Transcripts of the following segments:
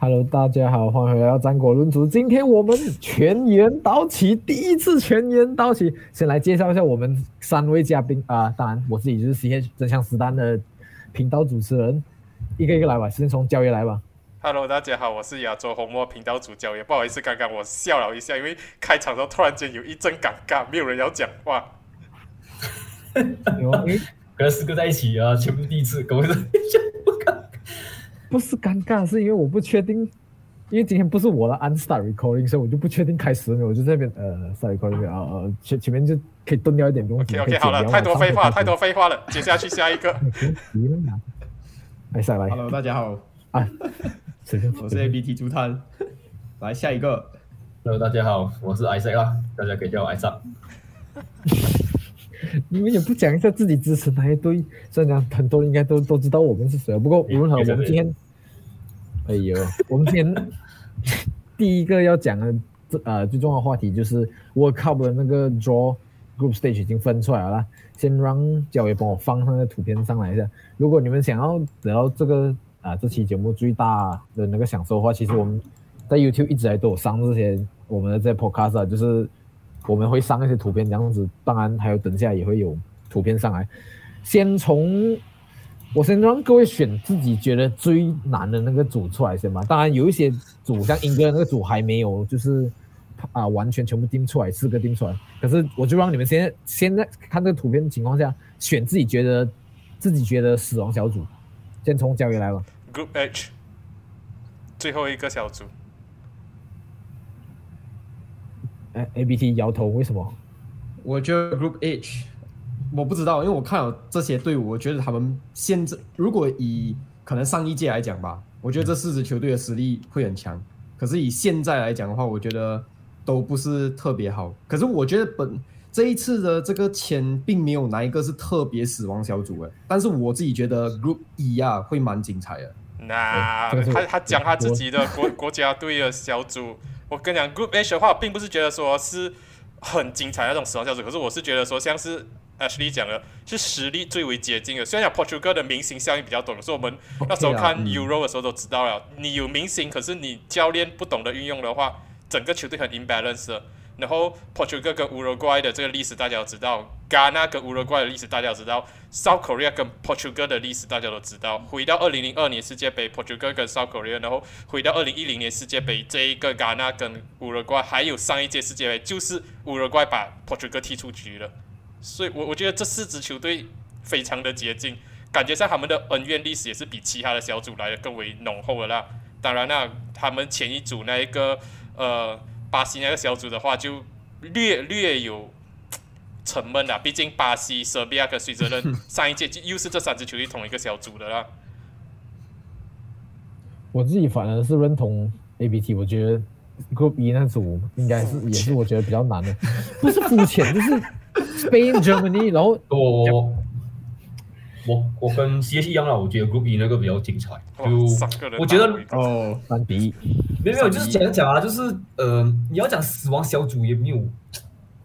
Hello，大家好，欢迎回到战国论足。今天我们全员到齐，第一次全员到齐。先来介绍一下我们三位嘉宾啊，当然我自己就是 C H 真相实弹的频道主持人，一个一个来吧，先从焦爷来吧。Hello，大家好，我是亚洲红魔频道主教爷不好意思，刚刚我笑了一下，因为开场的时候突然间有一阵尴尬，没有人要讲话。有啊，因为 可能四个在一起啊，全部第一次，跟我说不是尴尬，是因为我不确定，因为今天不是我的按 start recording，所以我就不确定开始了没有，我就在那边呃 start recording 啊呃前前面就可以蹲掉一点东西。OK OK，好了，太多废话，太多废话了，接下去下一个。急了嘛来下来 Hello，大家好，啊，我是 ABT 朱探。来下一个，Hello，大家好，我是 Isaac 啦，大家可以叫我 Isaac。你们也不讲一下自己支持哪一队？虽然讲很多人应该都都知道我们是谁，不过无论如何，我们今天，哎呦，我们今天第一个要讲的这呃最重要的话题就是 World Cup 的那个 Draw Group Stage 已经分出来了啦。先让焦爷帮我放那个图片上来一下。如果你们想要得到这个啊、这期节目最大的那个享受的话，其实我们在 YouTube 一直来都有上这些我们的这些 Podcast 啊，就是我们会上一些图片这样子，当然还有等下也会有图片上来。先从我先让各位选自己觉得最难的那个组出来先吧。当然有一些组像英哥那个组还没有就是啊完全全部定出来，四个定出来。可是我就让你们现在现在看这个图片的情况下，选自己觉得自己觉得死亡小组。先从教育来吧。Group H，最后一个小组。哎，A B T 摇头，为什么？我觉得 Group H，我不知道，因为我看了这些队伍，我觉得他们现在如果以可能上一届来讲吧，我觉得这四支球队的实力会很强。可是以现在来讲的话，我觉得都不是特别好。可是我觉得本这一次的这个签并没有哪一个是特别死亡小组诶，但是我自己觉得 Group E 啊会蛮精彩的。那他他讲他自己的国国家队的小组，我跟你讲，Group H 的话，并不是觉得说是很精彩的那种死亡小组，可是我是觉得说像是 Ashley 讲的，是实力最为接近的。虽然讲 Portugal 的明星效应比较多，可是我们那时候看嗯 Euro 的时候都知道了，你有明星，可是你教练不懂得运用的话，整个球队很 imbalance 的。然后 Portugal 跟 Uruguay 的这个历史大家都知道，Ghana 跟乌拉圭的历史大家都知道，South Korea 跟 Portugal 的历史大家都知道。回到二零零二年世界杯，Portugal 跟 South Korea，然后回到二零一零年世界杯，这一个 Ghana 跟乌拉圭，还有上一届世界杯，就是乌拉圭把 Portugal 踢出局了。所以我我觉得这四支球队非常的接近，感觉上他们的恩怨历史也是比其他的小组来的更为浓厚的啦。当然啦，他们前一组那一个呃巴西那个小组的话，就略略有沉闷啦。毕竟巴西、塞比亚跟水泽人上一届就又是这三支球队同一个小组的啦。我自己反而是认同 A B T，我觉得 Group E 那组应该是也是我觉得比较难的，不是肤浅，就是 Spain、Germany，然后我我我我跟 CS 一样啦，我觉得 Group E 那个比较精彩。就三个人我觉得哦，三比一。没有没有，就是讲讲啊，就是呃，你要讲死亡小组也没有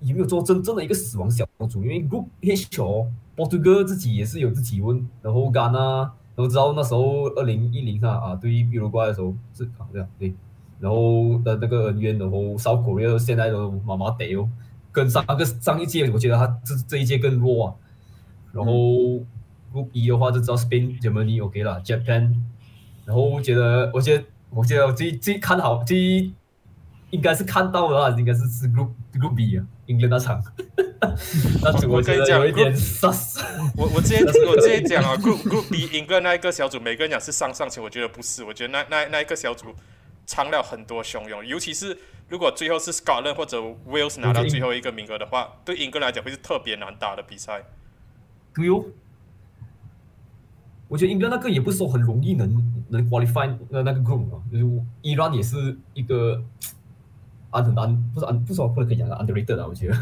有没有做真正的一个死亡小组，因为 Group H 哦，波图哥自己也是有自己问，然后戛纳都知道那时候二零一零上啊，对于比如瓜的时候是啊对啊对，然后的那个恩怨，然后 South Korea 现在都麻麻得哦，跟上个上一届我觉得他这这一届更弱啊，然后 Group E 的话就知道 Spain、Germany OK 了，Japan，然后我觉得我觉得我觉得我最最看好最应该是看到的话，应该是是 Group Group B 啊，英格兰那场，那组我觉得有一点 sus。我我之前我之前讲啊，Group Group B 赢个那一个小组，每个人讲是上上签，我觉得不是，我觉得那那那一个小组藏了很多汹涌，尤其是如果最后是 Scotland 或者 Wales 拿到最后一个名额的话，对英格兰来讲会是特别难打的比赛。对哦，我觉得英格兰那个也不是说很容易能能 qualify 那那个 group 啊，就是伊朗也是一个安很安，不是安，不是说不能可以讲的 underrated 啊，我觉得。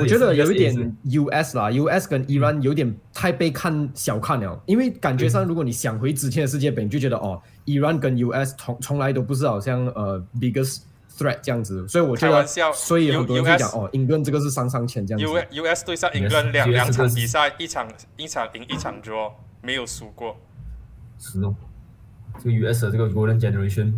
我觉得有一点 US 啦，US 跟伊朗有点太被看小看了，因为感觉上如果你想回之前的世界杯，你就觉得哦，伊朗跟 US 从从来都不是好像呃 biggest threat 这样子，所以我觉得所以很多人就讲 US 哦，英格兰这个是上上签这样子。U S 对上英格兰 US 两两 US 场比赛，一场一场赢一场 draw，没有输过。是哦，这个 US 的这个 Golden Generation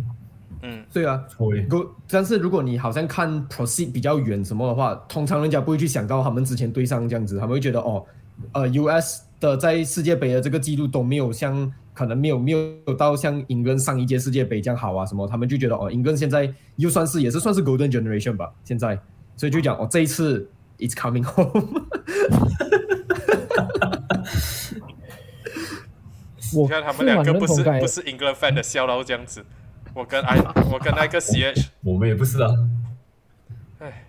嗯，对啊，会。如但是如果你好像看 proceed 比较远什么的话，通常人家不会去想到他们之前对上这样子，他们会觉得哦，呃，US 的在世界杯的这个记录都没有像可能没有没有到像英格兰上一届世界杯这样好啊什么，他们就觉得哦，英格兰现在又算是也是算是 golden generation 吧，现在，所以就讲哦，这一次 it's coming home，我 你看他们两个不是不是 England fan 的笑到这样子，我跟 I 我跟那个 CH，我们也不是啊，哎，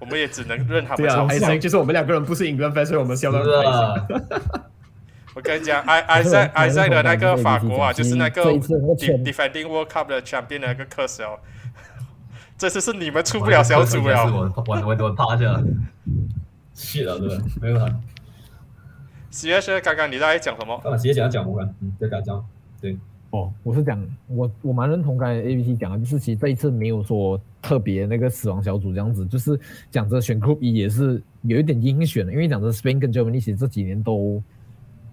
我们也只能认他对啊，们嘲笑还是。就是我们两个人不是英格兰 fan，所以我们笑到开心。啊，我跟你讲，埃埃塞埃塞的那个法国啊，就是那个 defending World Cup 的 champion 的那个克斯哦，这次是你们出不了小组了。我我我我趴下，shit 啊，对吧？没有他，CH 刚刚你在讲什么？干嘛直接讲要讲我看，嗯，再讲讲，对，哦，我是讲我我蛮认同刚才 A B C 讲的，就是其实这一次没有说特别那个死亡小组这样子，就是讲着选 Group 一也是有一点阴选的，因为讲着 Spain 跟 Germany 其实这几年都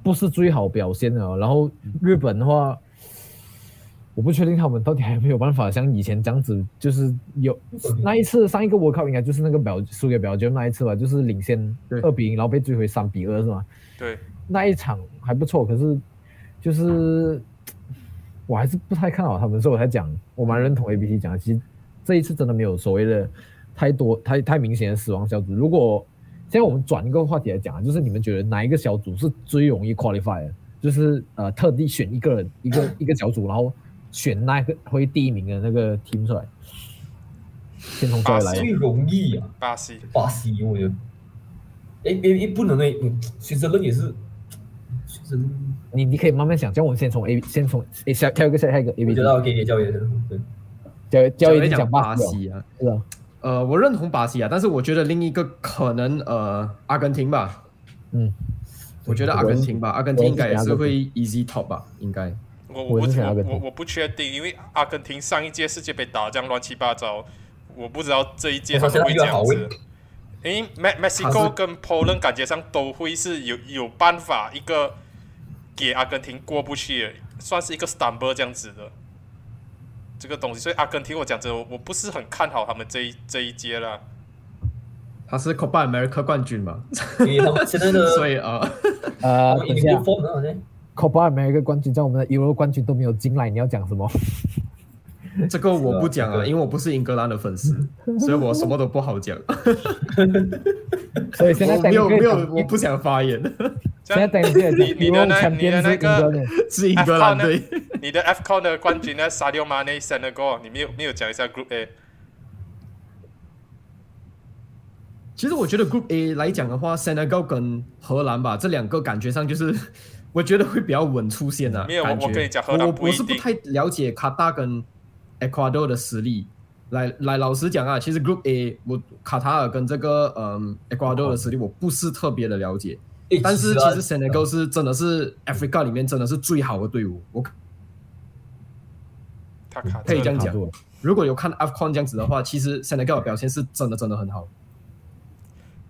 不是最好表现的哦，然后日本的话。我不确定他们到底还有没有办法像以前这样子，就是有那一次上一个 World Cup 应该就是那个表输给表就那一次吧，就是领先对二比零，然后被追回三比二是吗？对，那一场还不错，可是就是我还是不太看好他们，所以我才讲我蛮认同 A B C 讲的，其实这一次真的没有所谓的太多太太明显的死亡小组。如果现在我们转一个话题来讲啊，就是你们觉得哪一个小组是最容易 qualify 的？就是呃特地选一个人 一个一个小组，然后选那个会第一名的那个 team 出来。先从这位来最容易啊，巴西，巴西，我觉得，哎哎哎，不能哎，嗯，随着人也是，你你可以慢慢想，这样我们先从 A 先从诶下跳一个下下一个 A 我 B 觉 C，得给给教练的，对，教教练讲巴巴西西啊，是啊，呃，我认同巴西啊，但是我觉得另一个可能呃，阿根廷吧，嗯。我觉得阿根廷吧，阿根廷应该也是会 easy top 吧，应该。我我不我我我我不确定，因为阿根廷上一届世界杯打得这样乱七八糟，我不知道这一届他们会这样子。因为 Mexico 跟 Poland 感觉上都会是有有办法一个给阿根廷过不去的，算是一个 stumble 这样子的这个东西。所以阿根廷我讲真的，我不是很看好他们这一这一届啦。他是 Copa America 冠军嘛，因为他们现在的，所以啊，呃，等一下。，Copa America 冠军在我们的 Euro 冠军都没有进来，你要讲什么？这个我不讲啊，因为我不是英格兰的粉丝，所以我什么都不好讲。所以现在我没有没有，我我不想发言，现在等一下，你你的那你的那是个是英格兰队。你的 F Con 的冠军呢，Sadio Mane、Senegal，你没有没有讲一下 Group A？其实我觉得 Group A 来讲的话，Senegal 跟荷兰吧，这两个感觉上就是，我觉得会比较稳出现啊。没有我跟你讲荷兰我我是不太了解卡塔跟 Ecuador 的实力。来来，老实讲啊，其实 Group A 我卡塔尔跟这个嗯 Ecuador 的实力我不是特别的了解，诶但是啊其实 Senegal 是真的是 Africa 里面真的是最好的队伍。我可以这样讲。如果有看 AFCON 这样子的话，其实 Senegal 的表现是真的真的很好。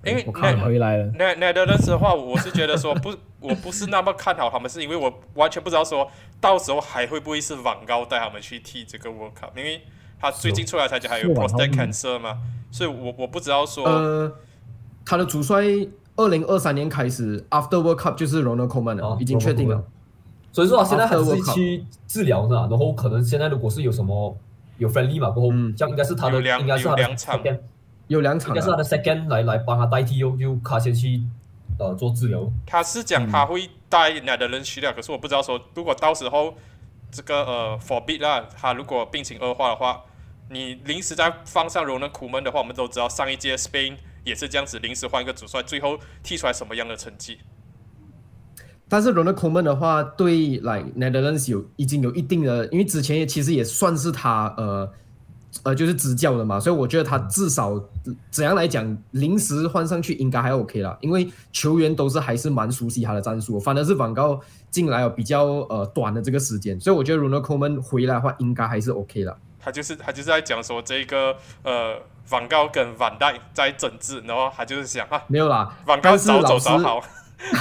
因为我看那回来了，那那的认识的话，我是觉得说 不，我不是那么看好他们，是因为我完全不知道说到时候还会不会是网高带他们去踢这个 World Cup，因为他最近出来才讲还有 prostate 嗯 cancer 嘛，所以我我不知道说，呃，他的主帅二零二三年开始，After World Cup 就是 Ronald Koeman 了，哦已经确定了。所以说他现在还是去治疗呢，然后可能现在如果是有什么有 friendly 嘛，过后嗯。这样应该是他的，应该是他的有两场。second，有两场啊，应该是他的 second 来来帮他代替哦，就卡先去呃做治疗。他是讲他会带 Netherlands 去的，可是我不知道说如果到时候这个呃 forbid 啦，他如果病情恶化的话，你临时再放上 Ronald Koeman 的话，我们都知道上一届 Spain 也是这样子临时换一个主帅，最后踢出来什么样的成绩。但是 Ronald Koeman 的话，对来 Netherlands 有已经有一定的，因为之前也其实也算是他呃呃就是执教的嘛，所以我觉得他至少怎样来讲，临时换上去应该还 OK 啦，因为球员都是还是蛮熟悉他的战术，反而是 van 高进来有比较呃短的这个时间，所以我觉得 Ronald Koeman 回来的话应该还是 OK 啦。他就是他就是在讲说这个呃，van 高跟 van 戴在整治，然后他就是想啊，没有啦，van 高早走早好，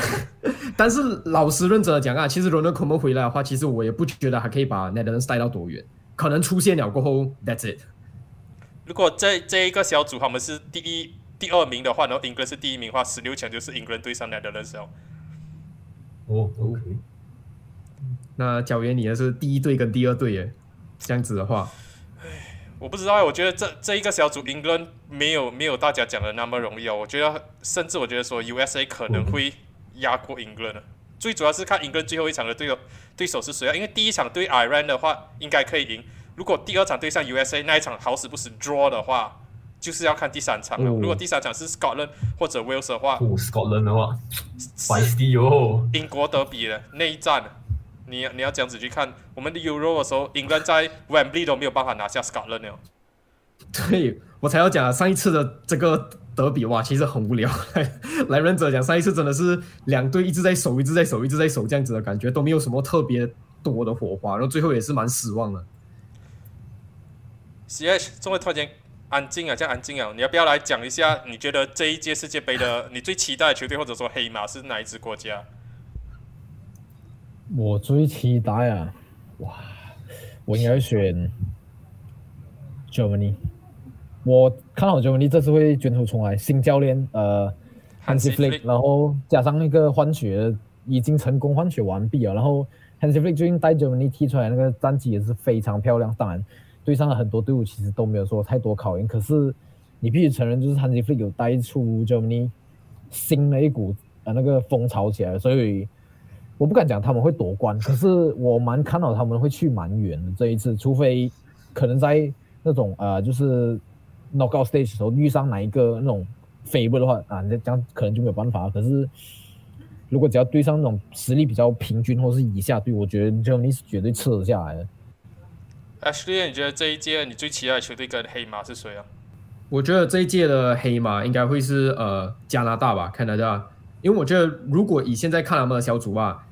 但是老实认真的讲啊，其实 Ronald Koeman 回来的话，其实我也不觉得还可以把 Netherlands 带到多远，可能出现了过后，That's it。如果这这一个小组他们是第一、第二名的话，然后英格兰是第一名的话，十六强就是英格兰对上 Netherlands 哦。哦，OK，那教员你的是第一队跟第二队耶，这样子的话，我不知道欸，我觉得这这一个小组英格兰没有没有大家讲的那么容易哦。我觉得甚至我觉得说 USA 可能会压过英格兰的。最主要是看英格兰最后一场的对手对手是谁啊？因为第一场对 Iran 的话应该可以赢，如果第二场对上 USA 那一场好死不死 draw 的话，就是要看第三场了。哦如果第三场是 Scotland 或者 Wales 的话，哦，Scotland 的话是，feisty 哦，英国德比的内战，你你要这样子去看，我们的 Euro 的时候，英格兰在 Wembley 都没有办法拿下 Scotland 了。对我才要讲上一次的这个德比哇，其实很无聊。来忍者讲，上一次真的是两队一直在守，一直在守，一直在守这样子的感觉，都没有什么特别多的火花，然后最后也是蛮失望的。C H，这位突然间安静啊，这样安静啊，你要不要来讲一下？你觉得这一届世界杯的你最期待的球队，或者说黑马是哪一支国家？我最期待啊，哇，我应该选 Germany。我看好 Germany 这次会卷土重来，新教练呃 Hansi Flick，Flick 然后加上那个换血已经成功换血完毕了，然后 Hansi Flick 最近带 Germany 踢出来那个战绩也是非常漂亮。当然，对上了很多队伍其实都没有说太多考验，可是你必须承认，就是 Hansi Flick 有带出 Germany 新的一股呃那个风潮起来，所以。我不敢讲他们会夺冠，可是我蛮看好他们会去蛮远的这一次，除非可能在那种呃就是 knockout stage 的时候遇上哪一个那种 favor 的话啊，那这样可能就没有办法。可是如果只要对上那种实力比较平均或是以下队，我觉得 Germany 是绝对吃得下来的。Ashley，你觉得这一届你最期待的球队跟黑马是谁啊？我觉得这一届的黑马应该会是呃加拿大吧，加拿大，因为我觉得如果以现在看他们的小组啊，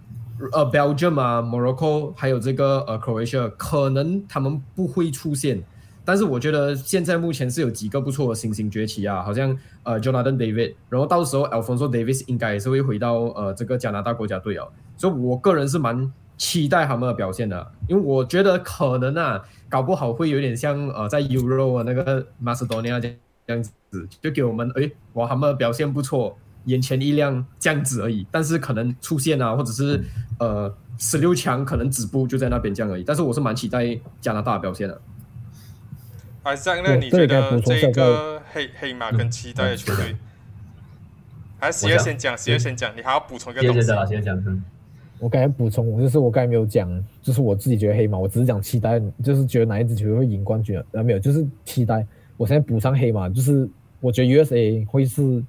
呃 Belgium 啊、Morocco 还有这个呃 Croatia，可能他们不会出现，但是我觉得现在目前是有几个不错的新星崛起啊，好像呃 Jonathan David，然后到时候 Alfonso Davis 应该也是会回到呃这个加拿大国家队哦，所以我个人是蛮期待他们的表现的，因为我觉得可能啊，搞不好会有点像呃在 Euro 啊那个 Macedonia 这样子，就给我们诶哇他们的表现不错，眼前一亮这样子而已，但是可能出现啊，或者是呃十六强可能止步就在那边这样而已，但是我是蛮期待加拿大的表现的。还是那对你觉得这个黑黑马跟期待的球队？还是先讲，C 先讲，你还要补充一个东西先先。讲，先讲，嗯我刚才补充，就是我刚才没有讲，就是我自己觉得黑马，我只是讲期待，就是觉得哪一支球队会赢冠军，啊，没有，就是期待。我现在补上黑马，就是我觉得 USA 会是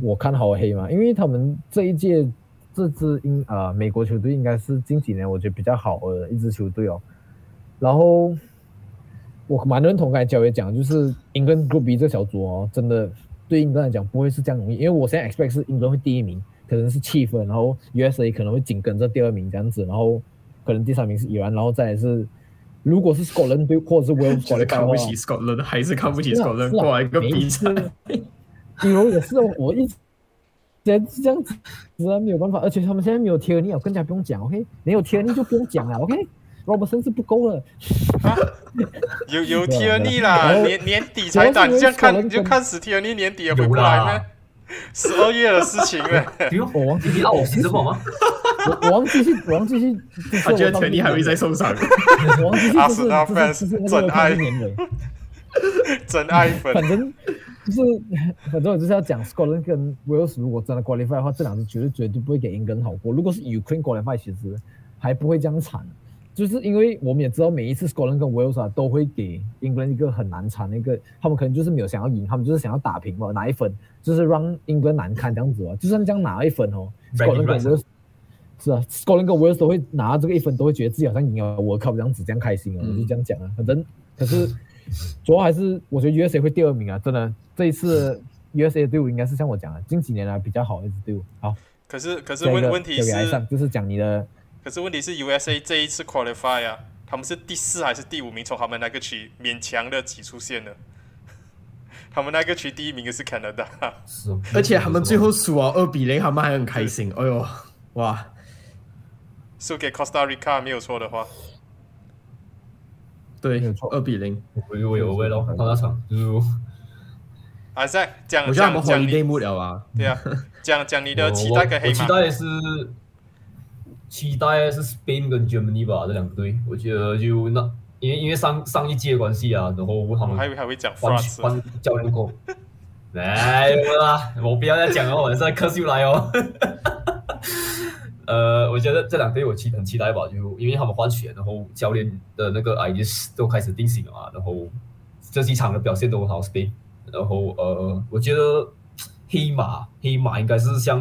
我看好的黑马，因为他们这一届这支英啊、美国球队应该是近几年我觉得比较好的一支球队哦。然后我蛮认同刚才焦爷讲，就是英格兰 Group B 这小组哦，真的对英格兰来讲不会是这样容易，因为我现在 expect 是英格兰会第一名，可能是七分，然后 USA 可能会紧跟着第二名这样子，然后可能第三名是伊朗，然后再来是如果是 Scotland 队或者是 Wales 就是 qualify 的话看不起 Scotland，还是看不起 Scotland 过来一个比赛。比如也是哦，我一直现在是这样子，实在没有办法，而且他们现在没有 e n y 更加不用讲，OK，没有 e n y 就不用讲了，OK，Robertson 是不够了，有有对啊 Tierney 啦，年年底才打，主要是因为你这样看你就跟看死 Tierney 年底也回不有来吗？十二月的事情了。比如我忘记你啊，我其实不好吗？我我忘记去，我忘记去，他觉得 Tierney 还会再受伤。我忘记去，阿就是是真爱个看年尾。真爱粉反，正就是，反正我就是要讲 Scotland 跟 Wales 如果真的 qualify 的话，这两支绝对绝对不会给英格兰好过。如果是 Ukraine qualify，其实还不会这样惨，就是因为我们也知道每一次 Scotland 跟 Wales 啊都会给 England 一个很难缠的一个，他们可能就是没有想要赢，他们就是想要打平嘛，拿一分，就是让 England 难堪这样子啊。就算这样拿一分哦，Scotland 跟 Wales 是啊，Scotland 跟 Wales 都会拿这个一分，都会觉得自己好像赢了 World Cup 这样子，这样开心啊，我就这样讲啊。反正可是主要还是我觉得 USA 会第二名啊，真的这一次 USA 的队伍应该是像我讲的，近几年来比较好的一支队伍。好，可是可是问问题是，就是讲你的可是问题是 USA 这一次 qualify 啊，他们是第四还是第五名？从他们那个区勉强的挤出线了。他们那个区第一名的是 Canada，而且他们最后输啊二比零，他们还很开心。哎呦，哇！输给 Costa Rica 没有错的话。对二比零。我我有位咯，看那场就啊，在讲讲讲你 mood 了啊。对啊，讲讲你的期待跟黑马。期待是期待是 Spain 跟 Germany 吧，这两个队，我觉得就那因为因为上上一届的关系啊，然后他们还会还会讲换换教练过，没有啦，我不要再讲了，我现在科秀来哦。呃，我觉得这两队我期很期待吧，就因为他们换血，然后教练的那个 ideas 都开始定型了嘛，然后这几场的表现都很好，Spain，然后呃，我觉得黑马黑马应该是像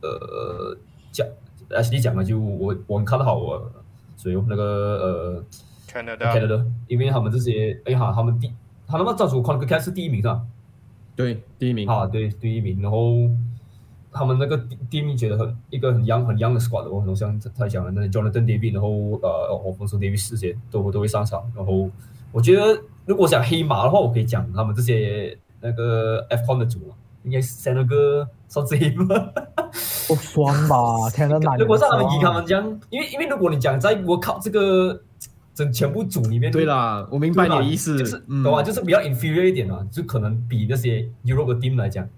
呃讲 H D 讲的，就我我很看好我所以那个呃 Canada，Canada，因为他们这些哎哈，他们第他们造出 Concacaf 是第一名是吧？对，第一名。啊，对，第一名，然后他们那个第第一名觉得很一个很 young 很 young 的 squad，然后像他讲的那 Jonathan David，然后呃 o o n s o David 这些都都会上场，然后我觉得如果讲黑马的话，我可以讲他们这些那个 FCON 的组嘛，应该是 Senegal 算这一吗？不酸吧？天呐，哪如果是他们以他们这样，因为因为如果你讲在我靠这个整全部组里面，对啦，我明白你的意思，就是嗯懂吗？就是比较 inferior 一点啊，就可能比那些 Europe 的 team 来讲，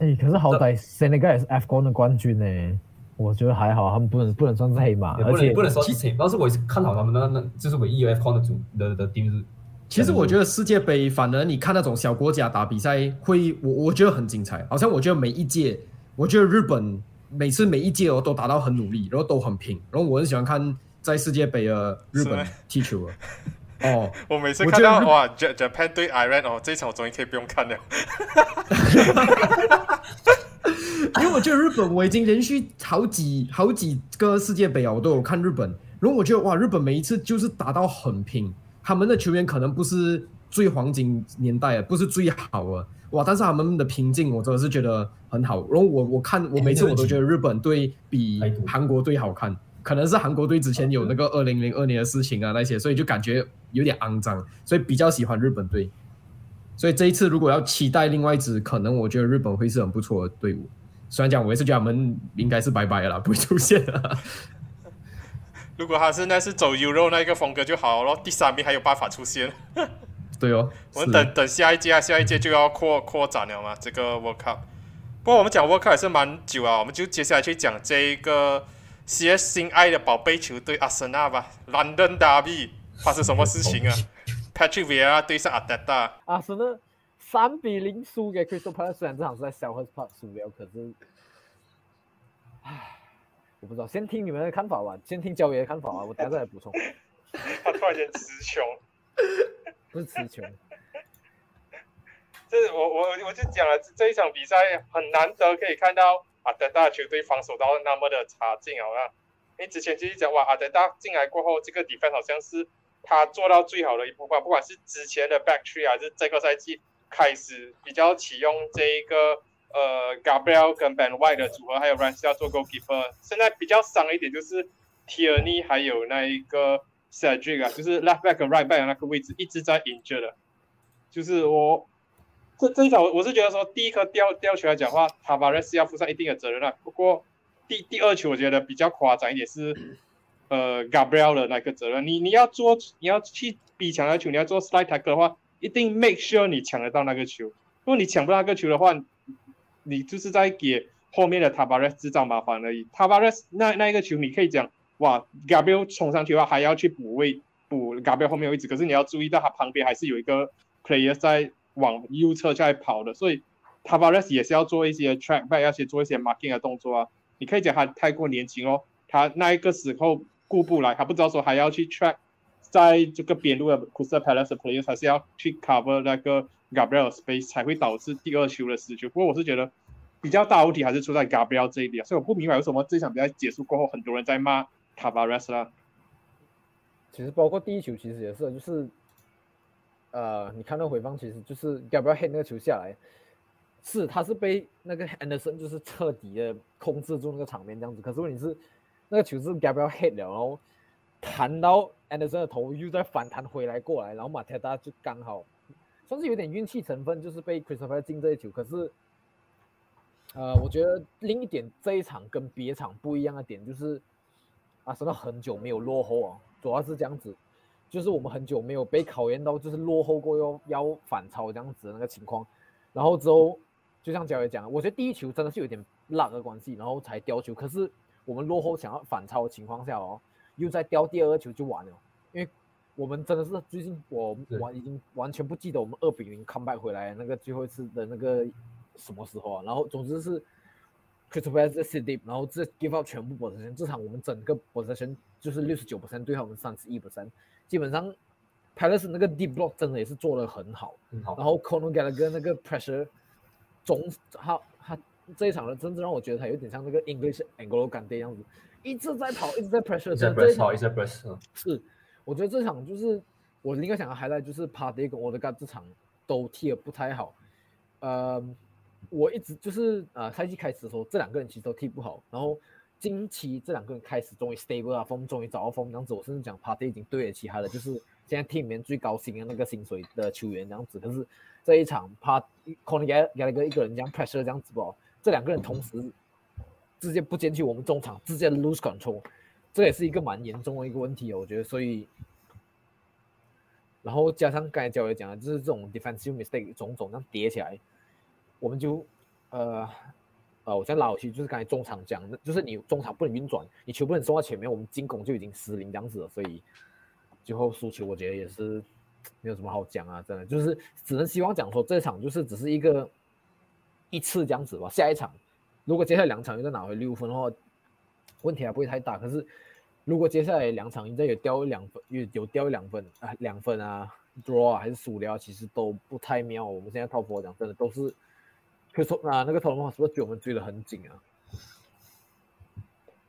哎，可是好歹 Senegal 也是 AFCON 的冠军呢，我觉得还好，他们不能不能算是黑马，而且也不能不能说是谁，但是我也是看好他们那那就是唯一有 FCON 的组的的 team 是。其实我觉得世界杯，反而你看那种小国家打比赛，会我我觉得很精彩。好像我觉得每一届，我觉得日本每次每一届哦都打到很努力，然后都很拼，然后我很喜欢看在世界杯的日本踢球啊。哦，我每次看到哇 Japan 对 Iran 哦，这一场我终于可以不用看了。因为我觉得日本我已经连续好几好几个世界杯啊，我都有看日本，然后我觉得哇，日本每一次就是打到很拼，他们的球员可能不是最黄金年代啊，不是最好啊，哇，但是他们的平静我真的是觉得很好。然后我我看我每次我都觉得日本队比韩国队好看，可能是韩国队之前有那个二零零二年的事情啊那些，所以就感觉有点肮脏，所以比较喜欢日本队。所以这一次如果要期待另外一支，可能我觉得日本会是很不错的队伍。虽然讲我也是觉得他们应该是拜拜了，不会出现了。如果他是那是走 Euro 那一个风格就好了，第三名还有办法出现。对哦，我们等等下一届啊，下一届就要扩扩展了嘛，这个 World Cup。不过我们讲 World Cup 也是蛮久啊，我们就接下来去讲这一个 CS 心爱的宝贝球队阿森纳吧，London Derby 发生什么事情啊？Patrick Vieira 对上阿德达，阿森纳三比零输给 Crystal Palace，虽然这场是在 Selhurst Park 输了，可是，唉，我不知道，先听你们的看法吧，先听焦爷的看法吧，我等下再来补充。他突然间词穷。不是词穷，这我我我就讲了，这一场比赛很难得可以看到阿德大球队防守到那么的差劲好像因为之前就是讲哇，阿德大进来过后，这个 defense 好像是他做到最好的一部分，不管是之前的 back three 还是这个赛季开始比较启用这一个呃 Gabriel 跟 Ben White 的组合，还有 r a n c e l 做 goalkeeper，现在比较伤一点就是 Tierney 还有那一个 Cedric 啊，就是 left back 和 right back 的那个位置一直在 injure 的，就是我。这这一场我是觉得说，第一颗吊吊球来讲的话，塔巴雷斯要负上一定的责任啊。不过第第二球我觉得比较夸张一点是，呃，Gabriel 的那个责任。你你要做你要去逼抢那球，你要做 slide tackle 的话，一定 make sure 你抢得到那个球。如果你抢不到那个球的话，你就是在给后面的塔巴雷斯制造麻烦而已。塔巴雷斯那那一个球，你可以讲哇，Gabriel 冲上去的话还要去补位补 Gabriel 后面位置，可是你要注意到他旁边还是有一个 player 在。往右侧在跑的，所以 Tavares 也是要做一些 track back，要去做一些 marking 的动作啊。你可以讲他太过年轻哦，他那一个时候顾不来，他不知道说还要去 track 在这个边路的 Crystal Palace players，还是要去 cover 那个 Gabriel space，才会导致第二球的失球。不过我是觉得比较大问题还是出在 Gabriel 这一点，所以我不明白为什么这场比赛结束过后，很多人在骂 Tavares 啦。其实包括第一球，其实也是，就是。呃，你看到回放，其实就是 Gabriel hit 那个球下来，是他是被那个 Anderson 就是彻底的控制住那个场面这样子。可是问题是，那个球是 Gabriel hit 了，然后弹到 Anderson 的头，又再反弹回来过来，然后马特达就刚好算是有点运气成分，就是被 Christopher 进这一球。可是，呃，我觉得另一点这一场跟别场不一样的点就是，啊，真的很久没有落后啊，主要是这样子。就是我们很久没有被考验到，就是落后过又要反超这样子的那个情况。然后之后，就像焦伟讲，我觉得第一球真的是有点烂的关系，然后才掉球。可是我们落后想要反超的情况下哦，又在掉第二个球就完了，因为我们真的是最近我完已经完全不记得我们二比零 come back 回来那个最后一次的那个什么时候啊。然后总之是 Christopher 在 sit deep，然后这 give up 全部 possession，这场我们整个 possession 就是六十九 percent 对他们三十一 percent，基本上 Palace 那个 deep block 真的也是做的很好。很好。然后 Conor Gallagher 那个 pressure 总他他这一场的真正让我觉得他有点像那个 English Anglo Gante 样子，一直在跑，一直在 pressure，一直在 press 一直在 press 嗯。是，我觉得这场就是我应该想要 highlight 就是 Party 跟 o d e g a 这场都踢得不太好。呃，我一直就是呃赛季开始的时候，这两个人其实都踢不好，然后近期这两个人开始终于 stable 啊，风终于找到风，这样子，我甚至讲 Party 已经对得起他的，就是现在 team 里面最高薪的那个薪水的球员这样子。可是这一场 Part Conor Gallagher 一个人这样 pressure 这样子不，这两个人同时直接不进去我们中场，直接 lose control。这也是一个蛮严重的一个问题哦，我觉得，所以，然后加上刚才教练讲的，就是这种 defensive mistake 种种这样叠起来，我们就呃呃，我再拉回去，就是刚才中场讲的，就是你中场不能运转，你球不能送到前面，我们进攻就已经失灵这样子了，所以最后输球，我觉得也是没有什么好讲啊，真的就是只能希望讲说这场就是只是一个一次这样子吧，下一场如果接下来两场又再拿回六分的话。问题还不会太大，可是如果接下来两场你再有掉一两分，有有掉一两分啊，两分啊，draw 啊还是输掉，其实都不太妙。我们现在 top four 讲真的都是，就说啊那个头话是不是追我们追的很紧啊？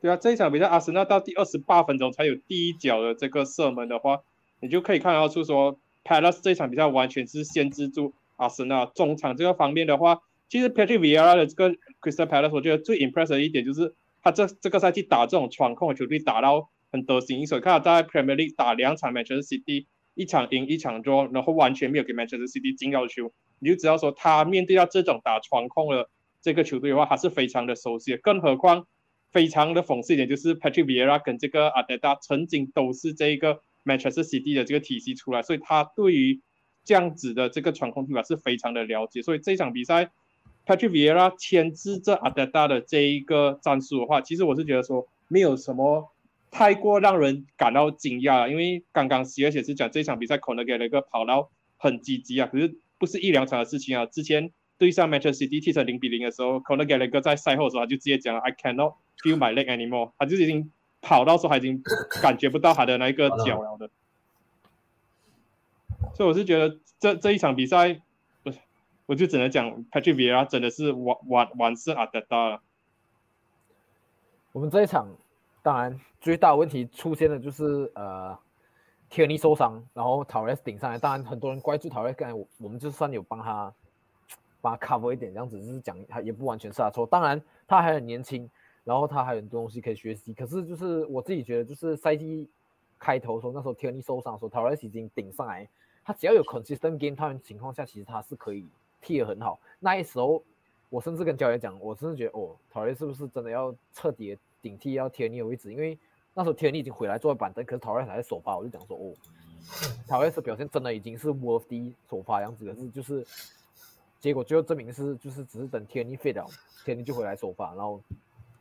对啊，这一场比赛阿森纳到第二十八分钟才有第一脚的这个射门的话，你就可以看到出说 Palace 这场比赛完全是限制住阿森纳中场这个方面的话，其实 Patrick Vieira 的这个 Crystal Palace 我觉得最 impressive 的一点就是。他这这个赛季打这种传控的球队打到很得心应手，看他在 Premier League 打两场 Manchester City，一场赢一场 draw，然后完全没有给 Manchester City 进要求，你就知道说他面对到这种打传控的这个球队的话，他是非常的熟悉。更何况非常的讽刺一点就是 Patrick Vieira 跟这个阿德达曾经都是这一个 Manchester City 的这个体系出来，所以他对于这样子的这个传控踢法是非常的了解。所以这场比赛。Patrick Vieira 牵制这阿德达的这一个战术的话，其实我是觉得说没有什么太过让人感到惊讶，因为刚刚希尔写是讲这场比赛可能给了一个跑到很积极啊，可是不是一两场的事情啊。之前对上 Manchester City 零比零的时候，可能给了一个在赛后的时候他就直接讲了 I cannot feel my leg anymore，他就已经跑到说他已经感觉不到他的那一个脚了的。所以我是觉得这这一场比赛。我就只能讲，Patrick Vieira 真的是完完完胜阿德达了。我们这一场，当然最大问题出现的就是呃，天尼受伤，然后 Torres 顶上来。当然很多人关注 Torres，刚才我我们就算有帮他帮他 cover 一点，这样子就是讲他也不完全是他错。当然他还很年轻，然后他还有很多东西可以学习。可是就是我自己觉得，就是赛季开头的时候，那时候天尼受伤的时候，Torres 已经顶上来，他只要有 consistent game time 情况下，其实他是可以。踢得很好，那一时候我甚至跟教练讲，我甚至觉得哦，陶雷是不是真的要彻底顶替要天尼的位置？因为那时候天尼已经回来坐在板凳，可是陶雷还在首发，我就讲说哦，陶雷是表现真的已经是 worth 首发样子，可是就是结果最后证明是就是只是等天尼废掉，天尼就回来首发，然后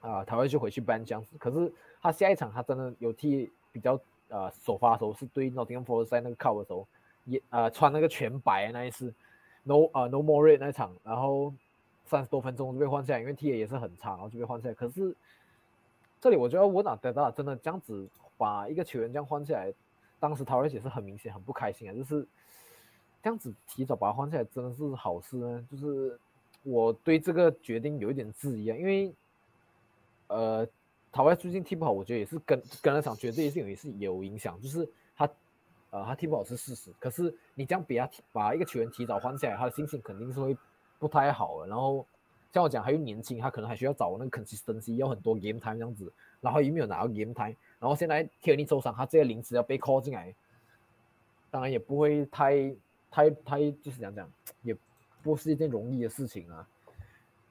啊陶雷就回去搬这样子。可是他下一场他真的有踢比较呃首发的时候是对 Nottingham Forest 在那个靠的时候，也呃穿那个全白那一次。No 啊，No more rate 那场，然后三十多分钟就被换下来，因为 T A 也是很差，然后就被换下来。可是这里我觉得我哪得到真的这样子把一个球员这样换下来，当时陶瑞也是很明显很不开心啊，就是这样子提早把他换下来真的是好事呢。就是我对这个决定有一点质疑啊，因为呃，陶瑞最近踢不好，我觉得也是跟跟那场绝对性也是有影响，就是。呃，他踢不好是事实，可是你这样比他把一个球员提早换下来，他的心情肯定是会不太好的。然后像我讲，他又年轻，他可能还需要找那个 consistency，要很多 game time 这样子，然后又没有拿到 game time，然后现在天尼受伤，他这些临时要被 call 进来，当然也不会太太太就是讲讲，也不是一件容易的事情啊。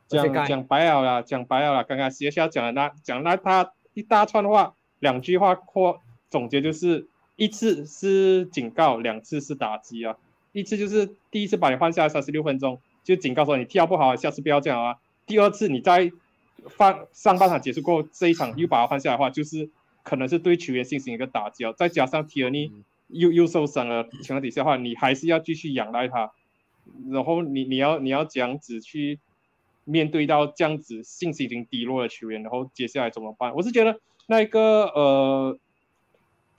讲讲白了啦，讲白了啦，刚刚学校讲的那讲那他一大串的话，两句话或总结就是。一次是警告，两次是打击啊。一次就是第一次把你换下来三十六分钟，就警告说你跳不好，下次不要这样啊。第二次你在放上半场结束过后，这一场又把他换下来的话，就是可能是对球员进行一个打击哦。再加上提尔尼又又受伤了情况底下的话，你还是要继续仰赖他。然后你你要你要这样子去面对到这样子信心已经低落的球员，然后接下来怎么办？我是觉得那个呃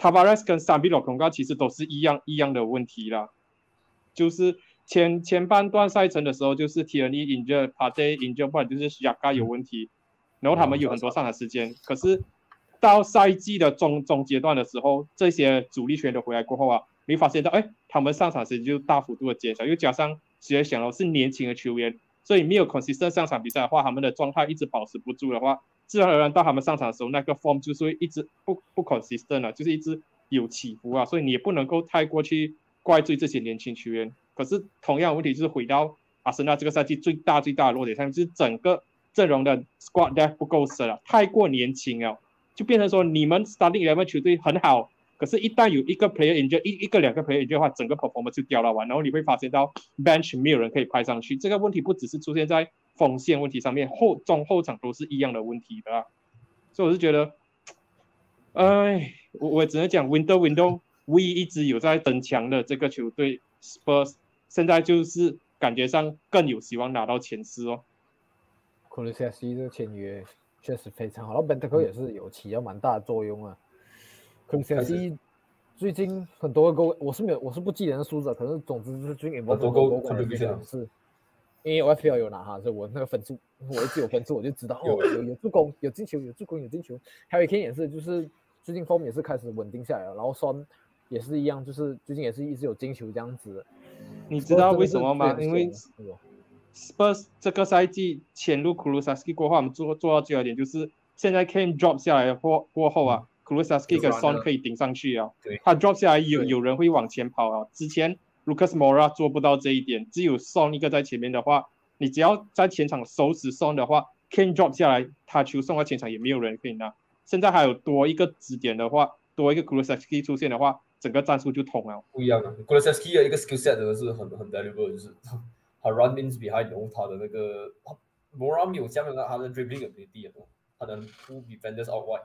t a v a r e s 跟 s a b i l o k o n g a 其实都是一样一样的问题啦，就是前前半段赛程的时候，就是 Tierney injured、p a t e injured，不然就是 Yaka 有问题，然后他们有很多上场时间。可是到赛季的中中阶段的时候，这些主力全都回来过后啊。你发现到，哎，他们上场时间就大幅度的减少，又加上谁也想到是年轻的球员，所以没有 consistent 上场比赛的话，他们的状态一直保持不住的话，自然而然到他们上场的时候，那个 form 就是会一直不不 consistent 了，就是一直有起伏啊，所以你也不能够太过去怪罪这些年轻球员。可是同样问题就是回到阿森纳这个赛季最大最大的弱点上，就是整个阵容的 squad depth 不够深了，太过年轻了，就变成说你们 starting eleven 球队很好。可是，一旦有一个 player injured，一一个两个 player injured 的话，整个 performance 就掉了完。然后你会发现到 bench 没有人可以派上去。这个问题不只是出现在锋线问题上面，后中后场都是一样的问题的。所以我是觉得，哎，我我只能讲 window window we 一直有在增强的这个球队 Spurs，现在就是感觉上更有希望拿到前四哦。库里塞斯这个签约确实非常好，然后本特克也是有起到蛮大的作用啊。可能 C 最近很多个勾，我是没有，我是不记得那数字，可是总之就是最近很多勾勾是，因为 FPL 有拿哈，所以我那个分数，我一直有分数，我就知道哦，有有助攻，有进球，有助攻，有进球。还有 K 也是，就是最近 form 也是开始稳定下来了，然后双也是一样，就是最近也是一直有进球这样子。你知道为什么吗？因为 Spurs 这个赛季潜入 Kulusevski 过后，我们做做到最后一点就是现在 Kane drop 下来过过后啊。Klusa s k i 跟 Son 可以顶上去啊。他 drop 下来有有人会往前跑啊。之前 Lucas Mora 做不到这一点，只有 Son 一个在前面的话，你只要在前场手指 Son 的话，Can drop 下来，他球送到前场也没有人可以拿。现在还有多一个支点的话，多一个 Klusa s k i 出现的话，整个战术就通了。不一样啊，Klusa s k i 的一个 skill set 的是很很 valuable，就是 他 running behind，然后他的那个 Mora 没有这样的他的 dribbling 很低啊，他能 pull defenders out wide。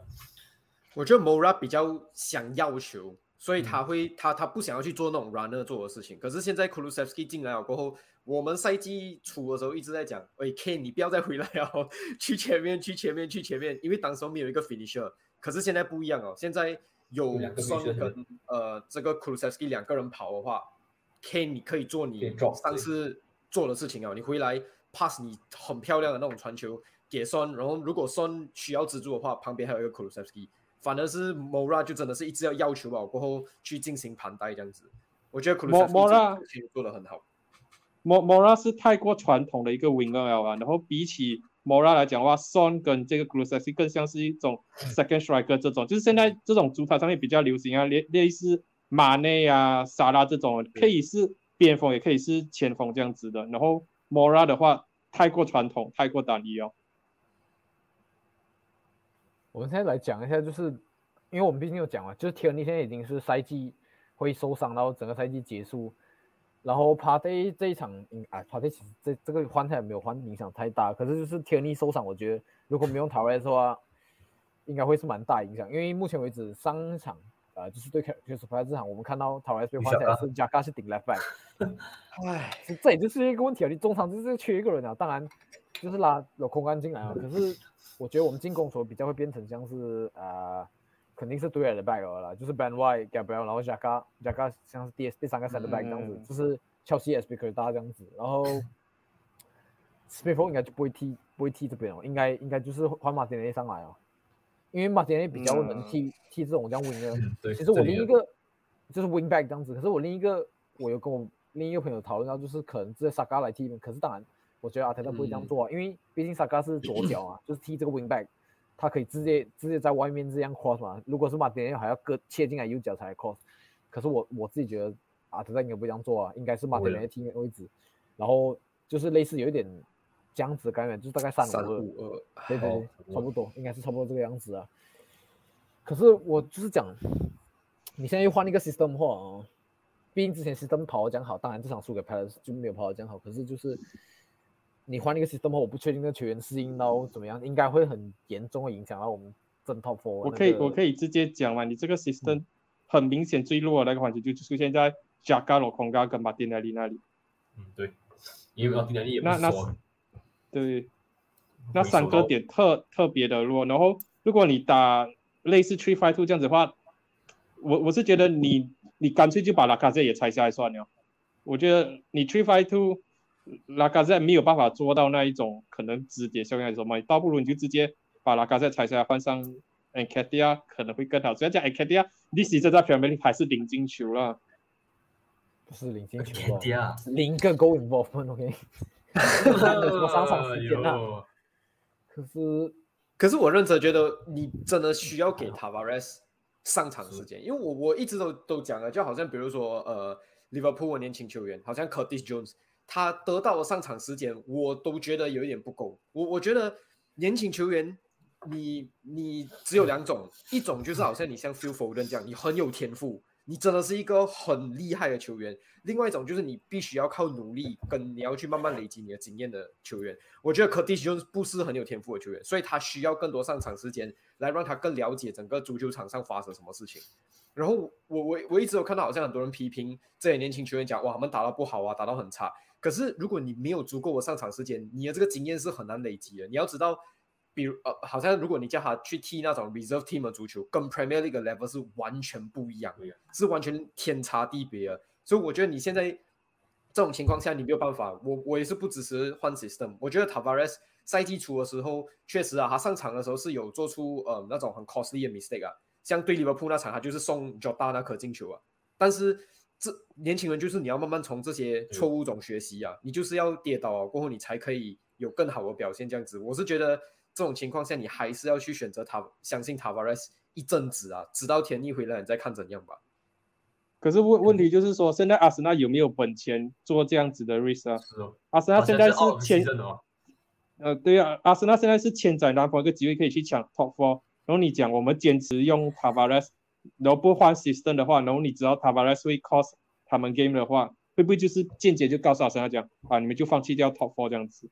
我觉得 Mora 比较想要求，所以他会他他不想要去做那种 runner 做的事情。可是现在 Kulusevski 进来了过后，我们赛季初的时候一直在讲，哎，K 你不要再回来哦，去前面去前面去前面，因为当时没有一个 finisher。可是现在不一样哦，现在有双跟呃这个 Kulusevski 两个人跑的话，K 你可以做你上次做的事情哦，你回来 pass 你很漂亮的那种传球给双，然后如果双需要资助的话，旁边还有一个 Kulusevski。反而是 Mora 就真的是一直要要求吧，过后去进行盘带这样子。我觉得 Mora 做的很好。Mora 是太过传统的一个 winger 啊，然后比起 Mora 来讲的话，Son 跟这个 u s e s 更像是一种 second striker 这种，就是现在这种主场上面比较流行啊，类类似马内啊、沙拉这种，可以是边锋也可以是前锋这样子的。然后 Mora 的话太过传统，太过单一哦。我们现在来讲一下，就是因为我们毕竟有讲嘛，就是天尼现在已经是赛季会受伤然后整个赛季结束，然后 Party 这一场，啊，Party 其实这这个换赛没有换影响太大，可是就是天尼受伤，我觉得如果没用塔维的话，应该会是蛮大影响，因为目前为止上场啊，就是对 Chris p a 这场，我们看到塔维被换下来是加卡是顶 left back，唉，这也就是一个问题啊，你中场就是缺一个人啊，当然就是拉有空干进来啊，可是。我觉得我们进攻所比较会变成像是呃，肯定是对的 back 了，就是 Ben White、Gabriel，然后 Jaka、Jaka 像是第第三个 center back 这样子，就是切西 S B 可以搭这样子，然后 s p i f o 应该就不会踢不会踢这边哦，应该应该就是换马丁内上来哦，因为马丁内比较能踢踢这种这样 wing 的。其实我另一个就是 wing back 这样子，可是我另一个我有跟我另一个朋友讨论到，就是可能直接 Saka 来踢，可是当然。我觉得阿泰他不会这样做啊，因为毕竟萨卡是左脚啊，就是踢这个 wing back，他可以直接直接在外面这样 cross 嘛。如果是马丁内还要割切进来右脚才 cross，可是我我自己觉得阿泰应该不会这样做啊，应该是马丁内踢那个位置，然后就是类似有一点这样子感觉，就是大概三五二，对对对，差不多应该是差不多这个样子啊。可是我就是讲，你现在又换一个 system 的话哦，毕竟之前 system 跑得这样好，当然这场输给 Palace 就没有跑得这样好，可是就是你换一个 system 后，我不确定那球员适应到怎么样，应该会很严重的影响到我们正 top four、我可以我可以，直接讲嘛，你这个 system 很明显最弱的那个环节就出现在 Jaga、罗孔嘎跟马丁内利那里。嗯，对，因为奥地利也不那对，那三个点特特别的弱。然后如果你打类似 Three Five Two 这样子的话，我我是觉得你你干脆就把拉卡泽也拆下来算了。我觉得你 Three Five Two 拉卡塞没有办法做到那一种可能直接效应还是什么，倒不如你就直接把拉卡塞拆下来换上 a n c a d i a 可能会更好。虽然讲 a n c a d i a 历史这在 Premier League 还是领进球了。不是领进球哦，啊，零个 goal involvement，OK，、什么上场时间啊？啊？可是可是我认真觉得你真的需要给 Tavares 上场时间，因为我我一直都都讲了，就好像比如说呃，Liverpool 年轻球员，好像 Curtis Jones，他得到的上场时间，我都觉得有一点不够。我我觉得年轻球员，你你只有两种，一种就是好像你像 Phil Foden 这样，你很有天赋，你真的是一个很厉害的球员；另外一种就是你必须要靠努力，跟你要去慢慢累积你的经验的球员。我觉得 Curtis Jones 不是很有天赋的球员，所以他需要更多上场时间来让他更了解整个足球场上发生什么事情。然后我我我一直有看到，好像很多人批评这些年轻球员讲，哇，他们打到不好啊，打到很差。可是如果你没有足够的上场时间，你的这个经验是很难累积的。你要知道，比如呃，好像如果你叫他去踢那种 reserve team 的足球，跟 Premier League 的 level 是完全不一样的，是完全天差地别的。所以我觉得你现在这种情况下，你没有办法。我我也是不支持换 system。我觉得 Tavares 赛季初的时候，确实啊，他上场的时候是有做出呃那种很 costly 的 mistake 啊，像对利物浦那场，他就是送 Jota 那颗进球啊。但是这年轻人就是你要慢慢从这些错误中学习啊，你就是要跌倒啊，过后你才可以有更好的表现。这样子，我是觉得这种情况下，你还是要去选择他，相信 Tavares 一阵子啊，直到天意回来，你再看怎样吧。可是问问题就是说，现在阿森纳有没有本钱做这样子的 risk 啊？是哦，阿森纳现在是千是哦，呃，对啊，阿森纳现在是千载难逢一个机会可以去抢 top four。然后你讲我们坚持用 Tavares，然后不换 system 的话，然后你知道 Tavares 会 cost 他们 game 的话，会不会就是间接就告诉阿森纳讲啊，你们就放弃掉 top four 这样子？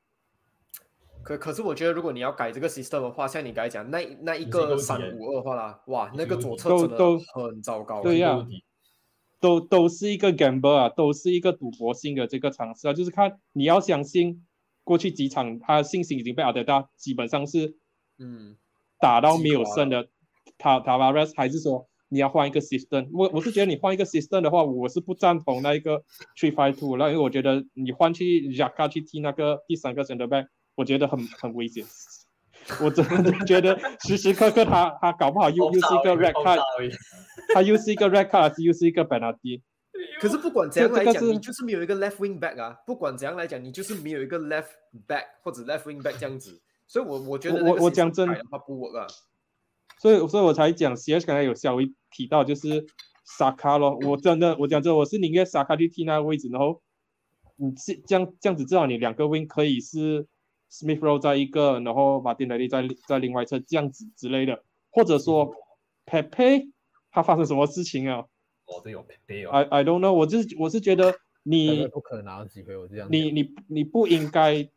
可可是我觉得，如果你要改这个 system 的话，像你刚才讲那那一个三五二的话啦，哇，那个左侧真的都都很糟糕啊。对呀。都都是一个 gamble 啊，都是一个赌博性的这个尝试啊，就是看你要相信过去几场他的信心已经被阿德达基本上是嗯，打到没有胜的塔塔瓦 res，还是说你要换一个 system？我我是觉得你换一个 system 的话，我是不赞同那一个 three five two 那因为我觉得你换去 Jaka 去踢那个第三个 center back，我觉得很很危险。我真的觉得时时刻刻他他搞不好又又是一个 red 爆 card，他又是一个 red card，又是一个 penalty。可是不管怎样来讲，你就是没有一个 left wing back 啊。不管怎样来讲，你就是没有一个 left back 或者 left wing back 这样子。所以我我觉得我那个我讲真改的话不 work 啊。所以，所以我才讲 C S 刚才有稍微提到，就是萨卡咯。我真的，我讲真，我是宁愿萨卡去踢那个位置，然后你这这样这样子，至少你两个 wing 可以是 Smith Rowe 在一个，然后马丁雷利在在另外一侧这样子之类的，或者说 Pepe 他发生什么事情啊哦，对哦，对哦，？I I don't know，我就是我是觉得你不可能拿到机会，我这样你你你不应该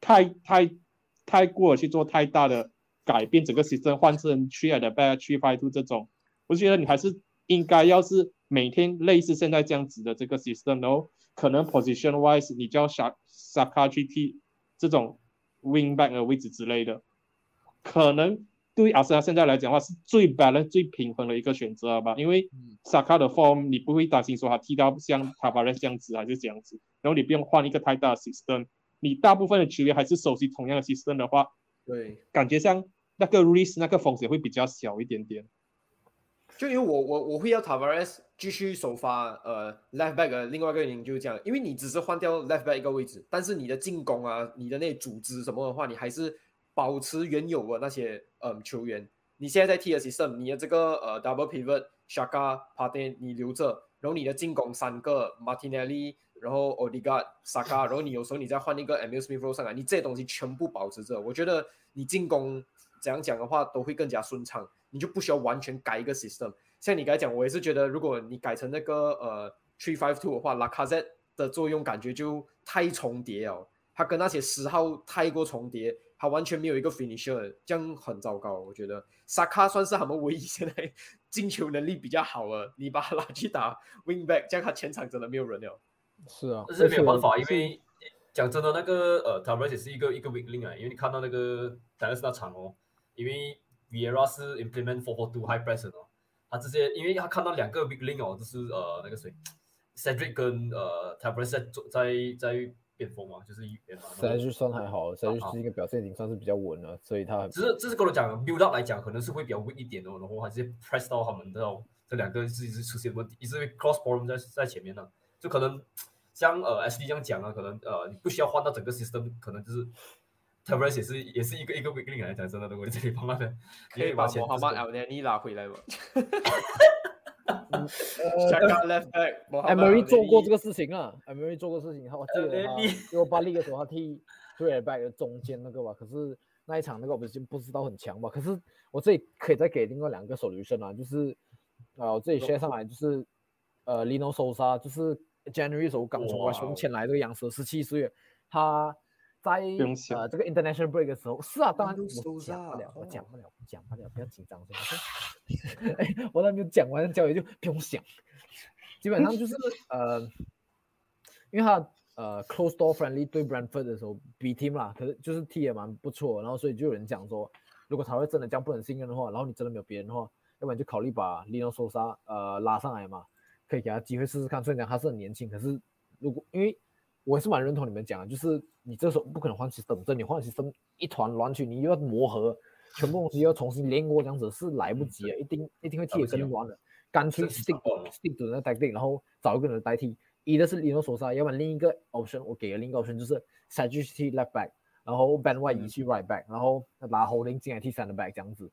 太太太过去做太大的改变，整个 system 换成 three at the back three five two 这种，我觉得你还是应该要是每天类似现在这样子的这个 system，然后可能 position wise 你叫 Sa Saka 去踢这种 wing back 的位置之类的，可能对于阿森纳现在来讲的话是最 balance 最平衡的一个选择了吧，因为 Saka 的 form 你不会担心说他踢到像 Tavares 这样子还是这样子，然后你不用换一个太大的 system，你大部分的球员还是熟悉同样的 system 的话，对，感觉上那个 risk 那个风险会比较小一点点。就因为我我我会要 Tavares 继续首发呃 left back 的另外一个原因就是这样，因为你只是换掉 left back 一个位置，但是你的进攻啊，你的那组织什么的话，你还是保持原有的那些嗯球员。你现在在 T S 上你的这个呃 double pivot Shaka p a t e 你留着，然后你的进攻三个 Martinelli，然后 Odegaard Saka，然后你有时候你再换一个 Emil Smith Rowe 上来，你这些东西全部保持着，我觉得你进攻怎样讲的话都会更加顺畅，你就不需要完全改一个 system。像你刚才讲，我也是觉得，如果你改成那个呃 three five two 的话，拉卡泽的作用感觉就太重叠了，他跟那些十号太过重叠，他完全没有一个 finisher，这样很糟糕。我觉得萨卡算是他们唯一现在进球能力比较好了，你把他拉去打 wing back，这样他前场真的没有人了。是啊，但是没有办法，因为讲真的，那个呃 t a v a r e s 也是一个一个 weak link 啊，因为你看到那个 d a l a s 那场哦，因为 Vieira 是 implement four four two high press 的哦，他直接因为他看到两个 weak link 哦，就是呃那个谁 Cedric 跟呃 t a v a r e s 在做在在变锋嘛，就是一边嘛，然后塞就算还好，，Cedric 是一个表现已经算是比较稳了，所以他只是这是跟我讲 build up 来讲，可能是会比较 weak 一点哦，然后还是 press 到他们的这两个是一直出现问题，一直会 cross problem 在在前面呢，就可能像呃 SD 这样讲啊，可能呃你不需要换到整个 system，可能就是 t a r e s 也是也是一个一个 weak link 来讲，真的，如果你这里帮他的，可以把前莫哈曼 Al Nani 拉回来吗呃？Chaka left back，莫哈曼 Emery Al 做过这个事情啊，Emery 做过事情，他我记得他 Elneny 因为巴利的时候他踢 three back 的中间那个吧，可是那一场那个我已经不知道很强吧，可是我这里可以再给另外两个 solution 啊，就是呃我这里 share 上来就是呃 Lino Sosa 就是 January 的时候刚从哇外雄签来这个洋蛇，十七岁，他在呃这个 international break 的时候，是啊，当然我讲不了，我哦讲不了，我讲不了，不要紧张，先 哎，我还没有讲完，教练就不用想。基本上就是 呃，因为他呃 close door friendly 对 Brentford 的时候比 team 啦，可是就是踢也蛮不错，然后所以就有人讲说，如果他会真的这样不能信任的话，然后你真的没有别人的话，要不然就考虑把 Lino Sosa 呃拉上来嘛，可以给他机会试试看。虽然讲他是很年轻，可是如果因为我也是蛮认同你们讲的，就是你这时候不可能换 system，这你换 system 一团乱去，你又要磨合，全部东西要重新练过，这样子是来不及的，一定一定会踢得更乱的。干脆 stick 哦 stick to 那 tactic，然后找一个人代替。一的是 Lino Sosa，要不然另一个 option 我给了另一个 option 就是 s a g i t y left back，然后 Ben White 移去 right back，然后拿 Holding 进来替 center back 这样子。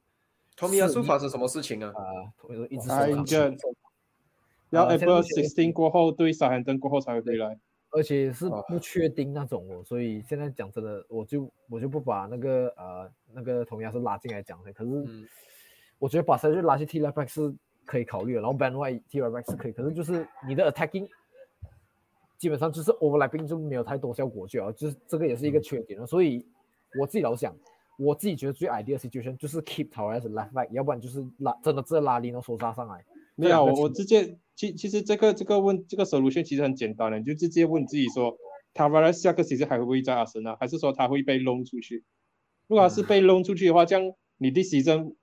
Tommy 亚素发生什么事情啊？啊，我就一直啊受伤然后呃 April sixteen 过后对沙罕登过后才会回来。而且是啊不确定那种哦，所以现在讲真的，我就我就不把那个呃那个同样是拉进来讲的，可是嗯我觉得把 g i 拉去踢 left back 是可以考虑的，然后 Ben White 踢 right back 是可以，可是就是你的 attacking 基本上就是 overlapping 就没有太多效果就好，就是这个也是一个缺点了。所以我自己老想，我自己觉得最 ideal situation 就是 keep Torres left back，要不然就是拉真的这拉 Lino 手杀上来。没有，啊我我直接其其实这个这个问这个 solution 其实很简单的，你就直接问自己说 t a v a r e s 下个赛季还会不会在阿森纳，还是说他会被 loan 出去？如果他是被 loan 出去的话，这样你的 season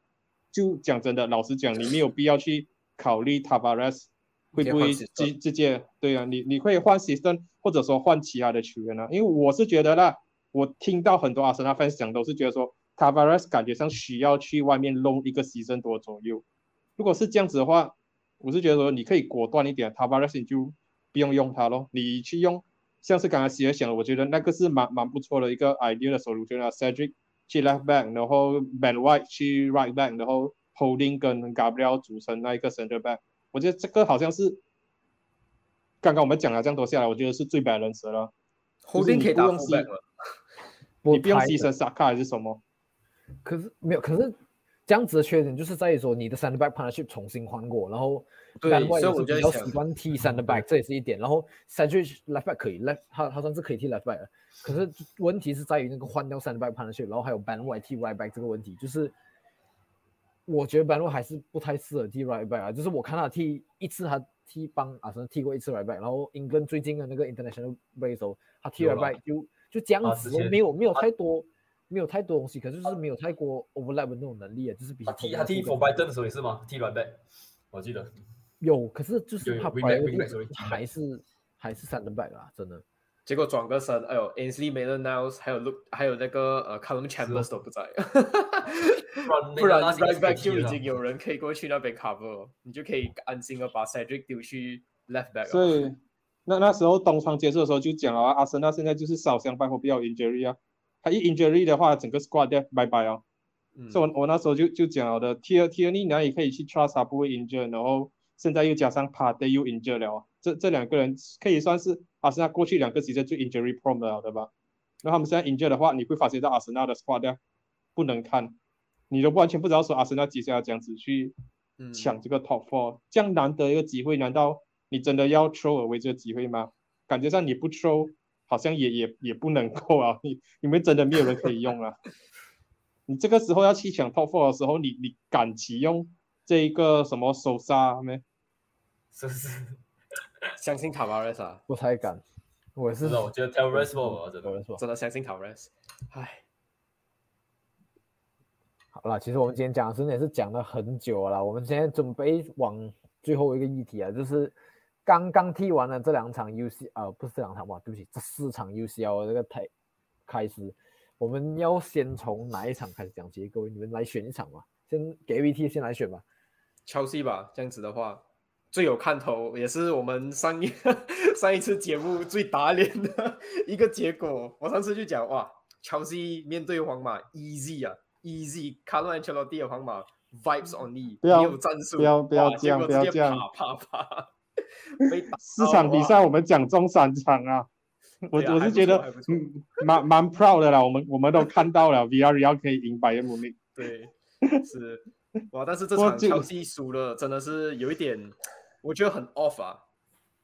就讲真的，老实讲，你没有必要去考虑 t a v a r e s 会不会直直直接对啊，你你会换 system 或者说换其他的球员啊？因为我是觉得啦，我听到很多阿森纳 fans 讲都是觉得说 t a v a r e s 感觉上需要去外面 loan 一个 season 多左右。如果是这样子的话，我是觉得说你可以果断一点 t a v a r e s 你就不用用它咯，你去用像是刚才 C 讲的，我觉得那个是蛮蛮不错的一个 idea 的 solution 啊，Cedric 去 left back，然后 Ben White 去 right back，然后 Holding 跟 Gabriel 组成那一个 center back，我觉得这个好像是刚刚我们讲了这样多下来，我觉得是最 balance 的了。，Holding 可以打不用 full back 了。你不用牺牲 Saka 还是什么？可是没有，可是这样子的缺点就是在于说你的 center back partnership 重新换过，然后对 Ben White 所以我也是比较就在想习惯踢 center back，这也是一点。然后 Cedric left back 可以 left，他他算是可以踢 left back 的，可是问题是在于那个换掉 center back partnership，然后还有 Ban White 踢 right back 这个问题，就是我觉得 Ban White 还是不太适合踢 right back 啊，就是我看他踢一次，他踢帮阿森踢过一次 right back，然后英格最近的那个 international break 的时候，他踢有 right back 就就这样啊子没有没有太多。没有太多东西，可是就是没有太过 overlap 的那种能力啊，就是比他踢他踢 for b i d e 的时候也是吗？踢 run back，我记得有，可是就是他 run back 还是还是三 run back 啊，真的。结果转个身，哎呦，Ansley m a d e n Niles 还有 Look 还有那个呃 Callum Chambers 都不在，不然 run back 就已经有人可以过去那边 cover，你就可以安心的把 Cedric 丢去 left back。所以那那时候东窗结束的时候就讲了啊，阿森纳现在就是少伤，拜托比较 injury 啊。他一 injury 的话，整个 squad 掉拜拜哦。嗯所以我我那时候就就讲了的，T 二 T 二你哪里可以去 trust 他不会 injure，然后现在又加上 p a t 又 injure 了啊，这这两个人可以算是阿森纳过去两个 season 最 injury prone 的了，对吧？那他们现在 injure 的话，你会发现到阿森纳的 squad 掉不能看，你都完全不知道说阿森纳接下来这样子去嗯抢这个 top four，这样难得一个机会，难道你真的要 throw away 这个机会吗？感觉上你不 throw，好像也也也不能够啊，你你们真的没有人可以用啊。你这个时候要去抢 top four 的时候，你你敢启用这一个什么手杀没？是不是？相信卡瓦雷斯啊，不太敢，我是我觉得 terrorist ball 真的。说真的相信卡瓦雷斯。唉，好了，其实我们今天讲的真的也是讲了很久了啦。我们现在准备往最后一个议题啊，就是刚刚踢完了这两场 UC 啊、不是这两场哇，对不起，这四场 UCL 的这个开开始，我们要先从哪一场开始讲起？各位你们来选一场吧，先给 VT 先来选吧。乔西吧，这样子的话最有看头，也是我们上一 上一次节目最打脸的一个结果。我上次就讲哇，乔西面对皇马 easy 啊，easy，卡洛安切洛蒂的皇马 vibes only，不要没有战术，不要不要哇这样结果直接不要这样啪啪 四场比赛我们讲中三场啊，我啊我是觉得蛮蛮 proud 的啦，我们我们都看到了 VR 可以赢百元姆尼。对，是。哇，但是这场乔西输了，真的是有一点，我觉得很 off 啊。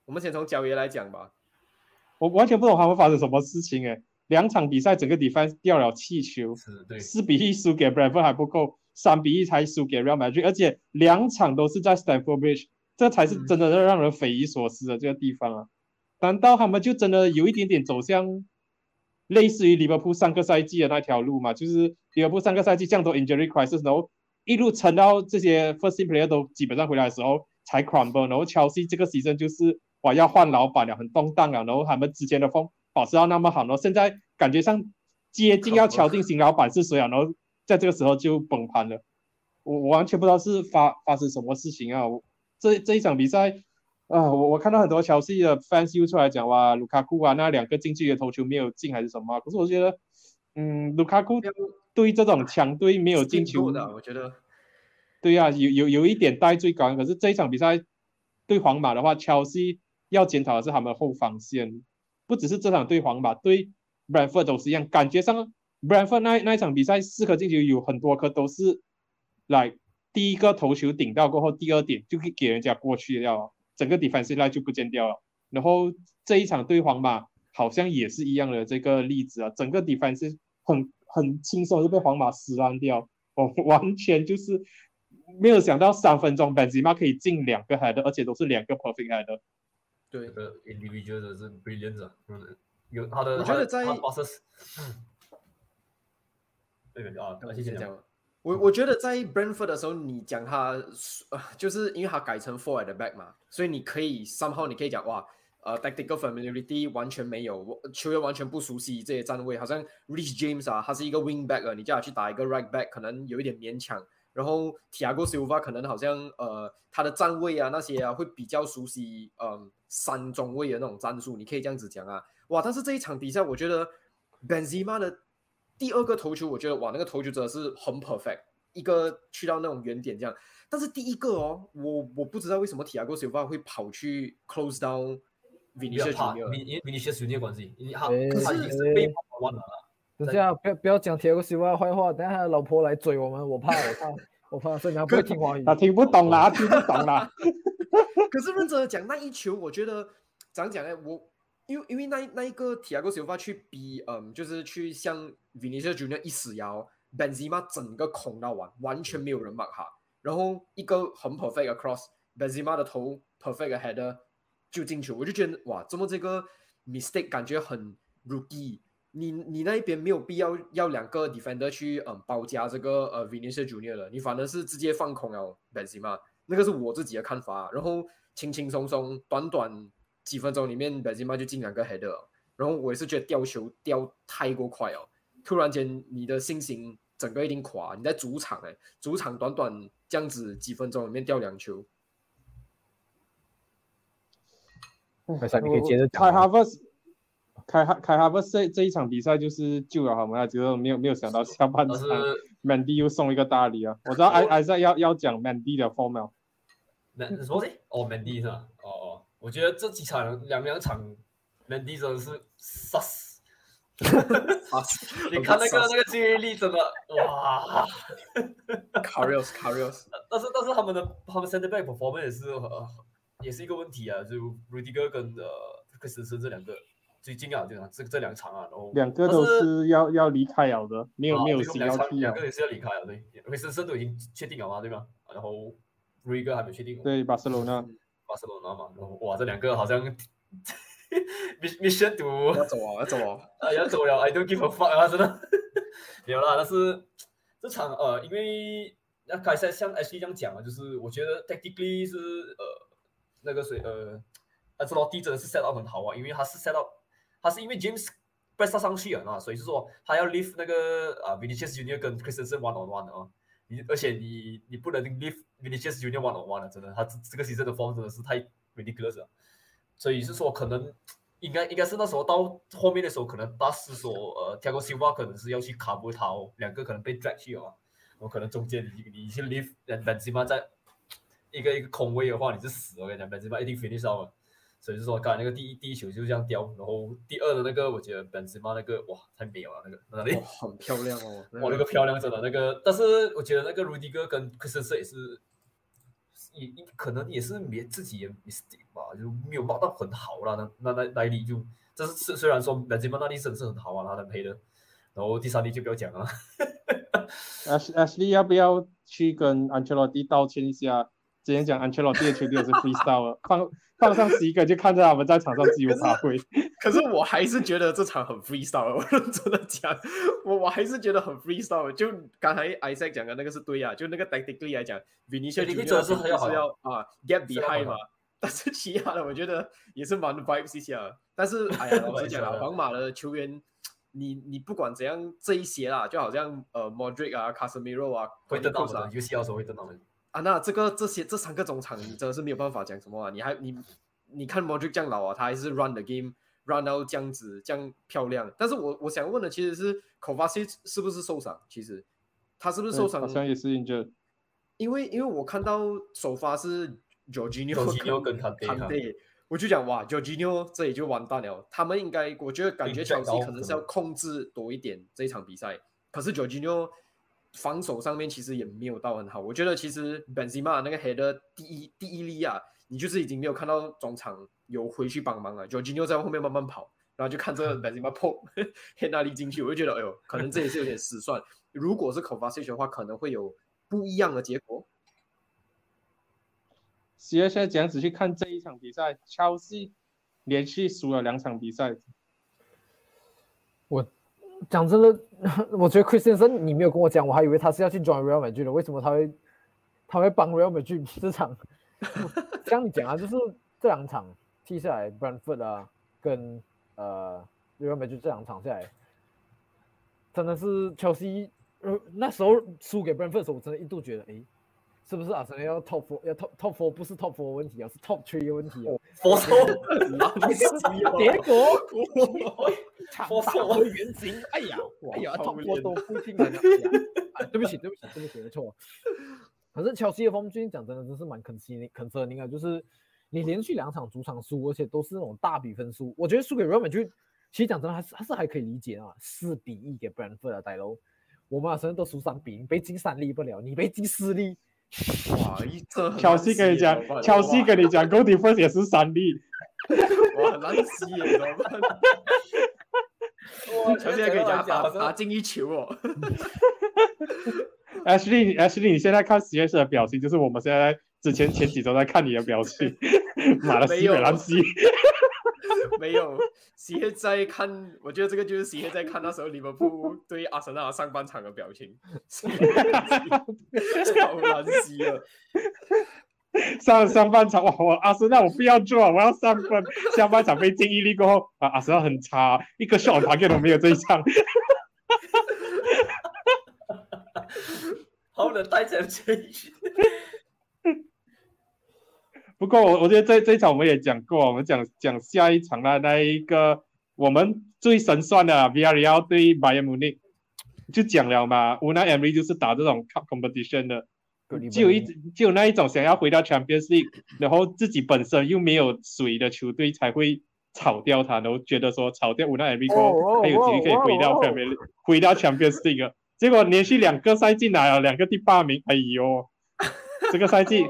我们先从角爷来讲吧，我完全不懂他们发生什么事情诶，两场比赛整个 defense 掉了气球，四比一输给 Brentford 还不够，三比一才输给 Real Madrid，而且两场都是在 Stamford Bridge，这才是真的让人匪夷所思的这个地方啊！难道他们就真的有一点点走向类似于利物浦上个赛季的那条路嘛？就是利物浦上个赛季这样多 injury crisis，然后一路撑到这些 first team player 都基本上回来的时候才 crumble，然后 Chelsea 这个 season 就是哇要换老板了，很动荡啊，然后他们之前的风保持到那么好，然后现在感觉上接近要敲定新老板是谁啊，然后在这个时候就崩盘了。我我完全不知道是发发生什么事情啊！我这这一场比赛啊，我我看到很多乔西的 fans 又出来讲哇，卢卡库啊那两个进去的头球没有进还是什么啊、可是我觉得，嗯，卢卡库对这种强队没有进球的，我觉得对呀、有有有一点带罪感。可是这一场比赛对皇马的话，切尔西要检讨的是他们后防线，不只是这场对皇马，对 Brentford 都是一样。感觉上 Brentford 那那一场比赛四颗进球有很多颗都是来第一个头球顶到过后，第二点就可以给人家过去掉了，整个 defensive line 就不见掉了。然后这一场对皇马好像也是一样的这个例子啊，整个 defensive 很很轻松就被皇马撕烂掉，我完全就是没有想到三分钟 Benzema 可以进两个 header，而且都是两个 perfect header。对这，个 individual 的是 brilliant 啊，嗯，有他的，我觉得在啊，我谢谢讲。我我觉得在 Brentford 的时候，你讲他，呃，就是因为他改成 forward 的 back 嘛，所以你可以 somehow 你可以讲哇，呃，tactical familiarity 完全没有，球员完全不熟悉这些站位，好像 Rich James 啊，他是一个 wing back 啊，你叫他去打一个 right back，可能有一点勉强。然后 Tia Go Silva 可能好像呃他的站位啊那些啊会比较熟悉，嗯、三中卫的那种战术，你可以这样子讲啊。哇，但是这一场比赛，我觉得 Benzema 的第二个头球，我觉得哇，那个头球真的是很 perfect，一个去到那种原点这样。但是第一个哦，我我不知道为什么 Thiago Silva 会跑去 close down 比 Vinicius 较怕 Junior。因因 Vinicius Junior 关系，因为他诶他已经是被完了，等下不要不要讲铁哥西瓦坏话，等下他的老婆来追我们，我怕我怕我怕，所以他不会听华语。他听不懂啦，听不懂啦。可是认真的讲，那一球我觉得怎样讲呢？我因为因为那那一个 Thiago Silva 去逼，嗯，就是去向 Vinicius Junior 一死摇，Benzema 整个空到完，完全没有人骂他，然后一个很 perfect 的 cross，Benzema 的头 perfect 的 header 就进球，我就觉得哇，怎么这个 mistake 感觉很 rookie。你你那一边没有必要要两个 defender 去嗯包夹这个呃 Vinicius Junior 了，你反而是直接放空了 Benzema，那个是我自己的看法。然后轻轻松松，短短几分钟里面，Benzema 就进两个 header，了然后我也是觉得掉球掉太过快哦，突然间你的信心整个一定垮。你在主场哎，主场短短这样子几分钟里面掉两球，快闪，你可以接着讲开。哈弗斯，开哈开哈弗斯这这一场比赛就是救了他们啊，结果没有没有想到下半场 Mandy 又送一个大礼啊！我知道艾艾赛要要讲 Mandy 的 form 了，那什么的？哦，Mandy 是吧？我觉得这几场两两场 Mandy 真的是杀死，你看那个那个记忆力真的哇！Carrios Carrios，但是但是他们的他们 center back performance 也是呃也是一个问题啊，就 Rudiger 跟呃克里斯森这两个最近啊，这样这这两场啊，然后两个都是要要离开了的，没有啊没有对两场心要踢了两个。也是要离开了，对，克里斯森都已经确定了嘛，对吗？然后 Rudiger 还没确定，对，巴塞罗那巴塞罗那嘛，然后哇，这两个好像 mission to 要走啊要走啊，啊，要走了，I don't give a fuck 啊，真的没有啦。但是这场呃，因为那开赛像 H D 这样讲啊，就是我觉得 technically 是呃那个谁呃，安切洛蒂真的是 set up 很好啊，因为他是 set up，他是因为 James press 上去了啊，所以就说他要 leave 那个啊 Vinicius Junior 跟 Christensen one on one。你而且你你不能 leave Vinicius Junior one on one 了，真的，他这这个赛季的 form 真的是太 ridiculous 了。所以是说，可能应该应该是那时候到后面的时候，可能大师说，呃，Thiago Silva 可能是要去卡布他哦，两个可能被 drag 去啊。我可能中间你你去 leave 本本吉巴在一个一个空位的话，你是死，我跟你讲，本吉巴一定 finish 到了。所以就说，刚才那个第一第一球就这样掉，然后第二的那个，我觉得 Benzema 那个哇太美了，那个那里哇很漂亮哦，哇，那个漂亮真的那个，但是我觉得那个 Rudy 哥跟克森斯也是，也也可能也是没自己也 mistake 吧，就没有冒到很好啦。那那那那一粒就，这是虽虽然说本杰曼那粒真的是很好啊，他能赔的，然后第三粒就不要讲了。Ash Ashley 要不要去跟安切洛蒂道歉一下？之前讲安切洛蒂的球队也是 freestyle 了，放放上十一个就看着他们在场上自由发挥。可是我还是觉得这场很 freestyle，我认真的讲，我我还是觉得很 freestyle。就刚才 Isaac 讲的那个是对啊，就那个 tactically 来讲，Vinicius 是很就是好要啊 get behind 嘛。但是其他的我觉得也是蛮 vibes 一下。但是哎呀，老实讲啊，皇马的球员，你你不管怎样这一些啦，就好像呃 Modric 啊、Casemiro 啊、会得到的，游戏要时候会得到的。啊，那这个这些这三个中场，你真的是没有办法讲什么啊！你还你你看 Modric 这样老啊，他还是 run the game run 到这样子这样漂亮。但是我我想问的其实是 Kovacic 是不是受伤？其实他是不是受伤？好像也是 injured。因为因为我看到首发是 Jorginho Jorginho 跟 Kante 坎贝，我就讲哇，Jorginho 这里就完蛋了。他们应该我觉得感觉被 drag 切尔西可能是要控制多一点这一场比赛，可是 Jorginho 防守上面其实也没有到很好。我觉得其实 Benzema 那个 header 第一第一粒啊，你就是已经没有看到中场有回去帮忙了，Jorginho 在后面慢慢跑。然后就看这个 Benzema 砰 head 那粒进去，我就觉得哎呦，可能这也是有点失算。如果是 Kovacic 的话，可能会有不一样的结果。其实现在怎样子去看这一场比赛？切尔西连续输了两场比赛，我讲真的，我觉得 Chris 先生你没有跟我讲，我还以为他是要去 join Real Madrid 的，为什么他会他会帮 Real Madrid 这场？这样讲啊，就是这两场踢下来，Brentford 啊跟呃 Real Madrid 这两场下来，真的是切尔西呃那时候输给 Brentford 的时候，我真的一度觉得，诶，是不是阿森纳要 top four 要 top top four 不是 top four 的问题啊，是 top three 的问题啊？佛手结果场佛手打回原形，哎呀，哎呀哇，top four 都不进来了，对不起，对不起，对不起，没错。可是切尔西的 form 最近讲真的真是蛮 concerning concerning 啊，就是你连续两场主场输，而且都是那种大比分输，我觉得输给 Real Madrid，其实讲真的还是还是还可以理解啊，四比一给 Brentford 啊，大佬，我们阿森纳都输三比零，被进三粒不了，你被进四粒，哇，一这乔西跟你讲，乔西跟你讲，Goal difference 也是三粒。哇，很难洗耶，怎么办？球现在可以讲打打进一球哦。Ashley Ashley，你现在看实验室的表情，就是我们现在之前前几周在看你的表情，马来西亚兰西。没有，喜黑在看，我觉得这个就是喜黑在看那时候利物浦对阿森纳上半场的表情，超难洗了。上上半场哇，我阿森纳我不要做，我要三分。下半场被进一粒过后，啊，阿森纳很差，一个 shot target 都没有这一场。好的，带着进去。不过我我觉得这这一场我们也讲过，我们讲讲下一场的那一个我们最神算的 Villarreal 对 Bayern Munich 就讲了嘛，乌奈 Emery 就是打这种 cup competition 的，就有一就有那一种想要回到 Champions League，然后自己本身又没有水的球队才会炒掉他，然后觉得说炒掉乌奈 M V 过还有机会可以回到哦哦 Premier League，回到 Champions League。结果连续两个赛季拿了两个第八名，哎呦，这个赛季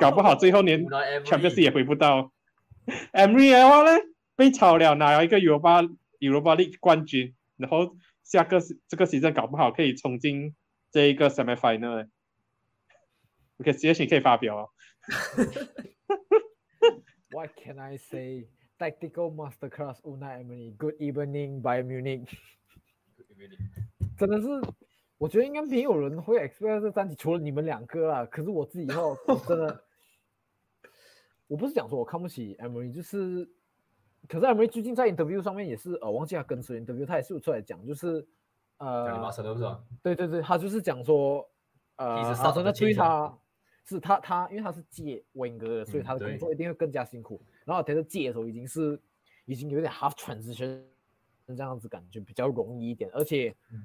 搞不好最后连 Champions 也回不到。Emery 的话呢，被炒了，拿了一个 Europa Europa League 冠军，然后下个这个 season 搞不好可以冲进这一个 semi final。OK，直接你可以发表哦。What can I say? Tactical masterclass Unai Emery. Good evening, Bayern Munich. 真的是，我觉得应该没有人会 expect 这战绩，除了你们两个啊。可是我自己以后真的，我不是讲说我看不起 Emery，就是，可是 Emery 最近在 interview 上面也是，呃，忘记他跟谁 interview，他也是有出来讲，就是，呃讲你马，神是吧？对对对，他就是讲说，呃纳 sub 对 change 他是他他，因为他是借温格的，所以嗯他的工作一定会更加辛苦。然后他在借的时候已经是已经有点 half transition 这样子感觉比较容易一点，而且，嗯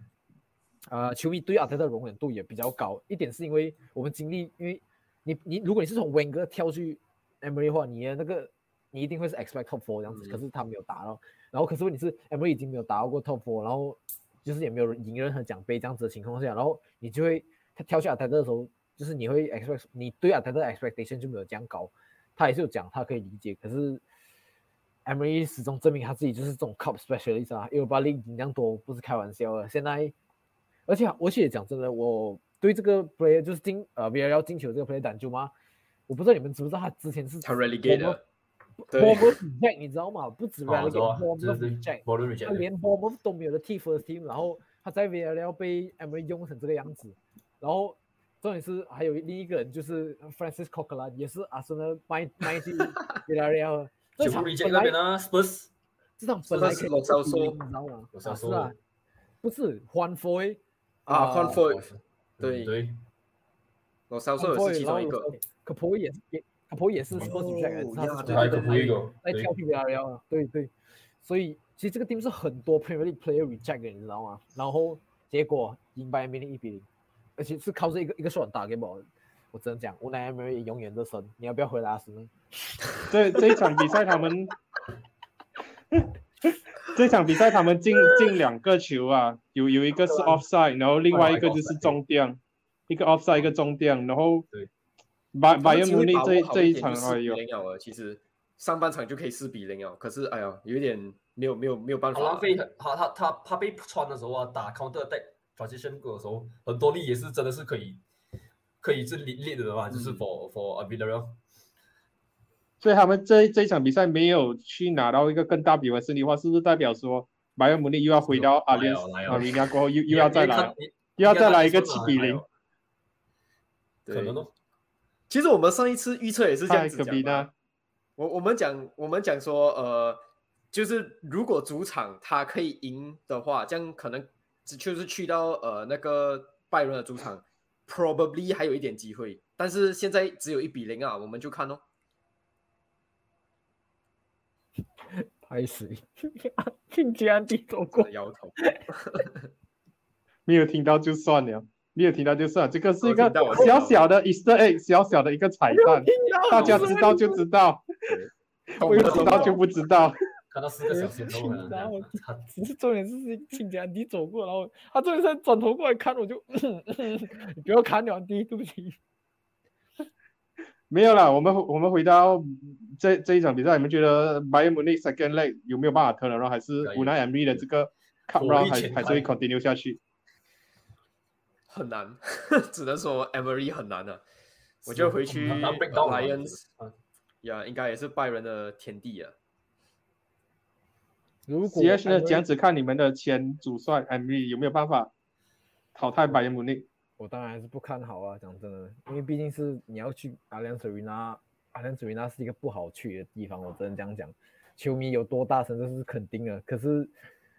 呃，球迷对阿泰的容忍度也比较高。一点，是因为我们经历，因为你你如果你是从温格跳去 Emery 的话，你的那个你一定会是 expect top four 这样子，嗯。可是他没有达到，然后可是问题是 Emery 已经没有达到过 top four，然后就是也没有赢任何奖杯这样子的情况下，然后你就会他跳下阿德的时候，就是你会 expect 你对阿泰的 expectation 就没有这样高，他也是有讲他可以理解，可是 Emery 始终证明他自己就是这种 cup specialist 啊，因为巴利赢这样多不是开玩笑的，现在。而且而且讲真的，我对这个 player 就是进呃 v r l 进球这个 player 胆就吗？我不知道你们知不知道他之前是他 relegate 的 b 对。O r reject 你知道吗？不止哦我知道 relegate b o r 就是 reject，b o r 他 reject，连 b o r 都没有的 T first team，然后他在 v r 被 Emery 用成这个样子，然后重点是还有另一个人就是 Francis Coquelin，也是阿森纳卖卖去 v r 的，这全部场本来这场本来可以你知道吗？罗绍索啊是啊，不是换 Foy 啊，换 f o 嗯对对，我销售也是其中一个。可婆也是也可婆也是 p 哦 o r 他呀是还有个在 Puigo，对在跳 PVRL 啊，对对，所以其实这个 team 是很多 Premier League player reject 的，你知道吗？然后结果赢 Bayern Munich 一比零，而且是靠这一个一个 shot 打给我，我只能讲，无奈 Emery 永远的神，你要不要回来阿森纳？这这一场比赛他们，这场比赛他们进 进两个球啊，有有一个是 offside，然后另外一个就是中垫，一个 offside 一个中垫，然后对。拜拜仁他们机会慕尼这这一场点就4比哎呦，零了，其实上半场就可以四比零了，可是哎呀，有一点没有没有没有办法。他浪。费他他他他被穿的时候啊，打 counter attack transition 的时候，很多力也是真的是可以可以是练练的嘛，就是嗯。for for a Villarreal。所以他们这这一场比赛没有去拿到一个更大比分胜利的话，是不是代表说拜仁慕尼又要回到阿联阿联亚过后又又要再来，又要再来一个你七比零，可能哦。其实我们上一次预测也是这样子讲的可比呢。我我们讲我们讲说，呃，就是如果主场他可以赢的话，这样可能只就是去到呃那个拜仁的主场，probably 还有一点机会。但是现在只有一比零啊，我们就看哦。拍死，听杰安迪走过，摇头，没有听到就算了，没有听到就算了，这个是一个小小的 Easter egg，小小的一个彩蛋，大家知道就知道，不知道就不知道。看到四个小时后，可能这样他只是重点是听杰安迪走过，然后他重点是转头过来看我就，你 不要看了，安迪，对不起。没有啦，我们我们回到这这一场比赛，你们觉得 Bayern Munich second leg 有没有办法 turn around，还是可以 Unai Emery 的这个 cup 火力 run 还还是会 continue 下去？很难，只能说 Emery 很难啊。我觉得回去他 breakdown 嘛 Lions 啊呀，应该也是拜仁的天地啊。如果 C H 呢样子看你们的前主帅 Emery 有没有办法淘汰 Bayern Munich？我当然还是不看好啊，讲真的，因为毕竟是你要去阿联酋维纳，阿联酋维纳是一个不好去的地方，我只能这样讲。球迷有多大声，这是肯定的。可是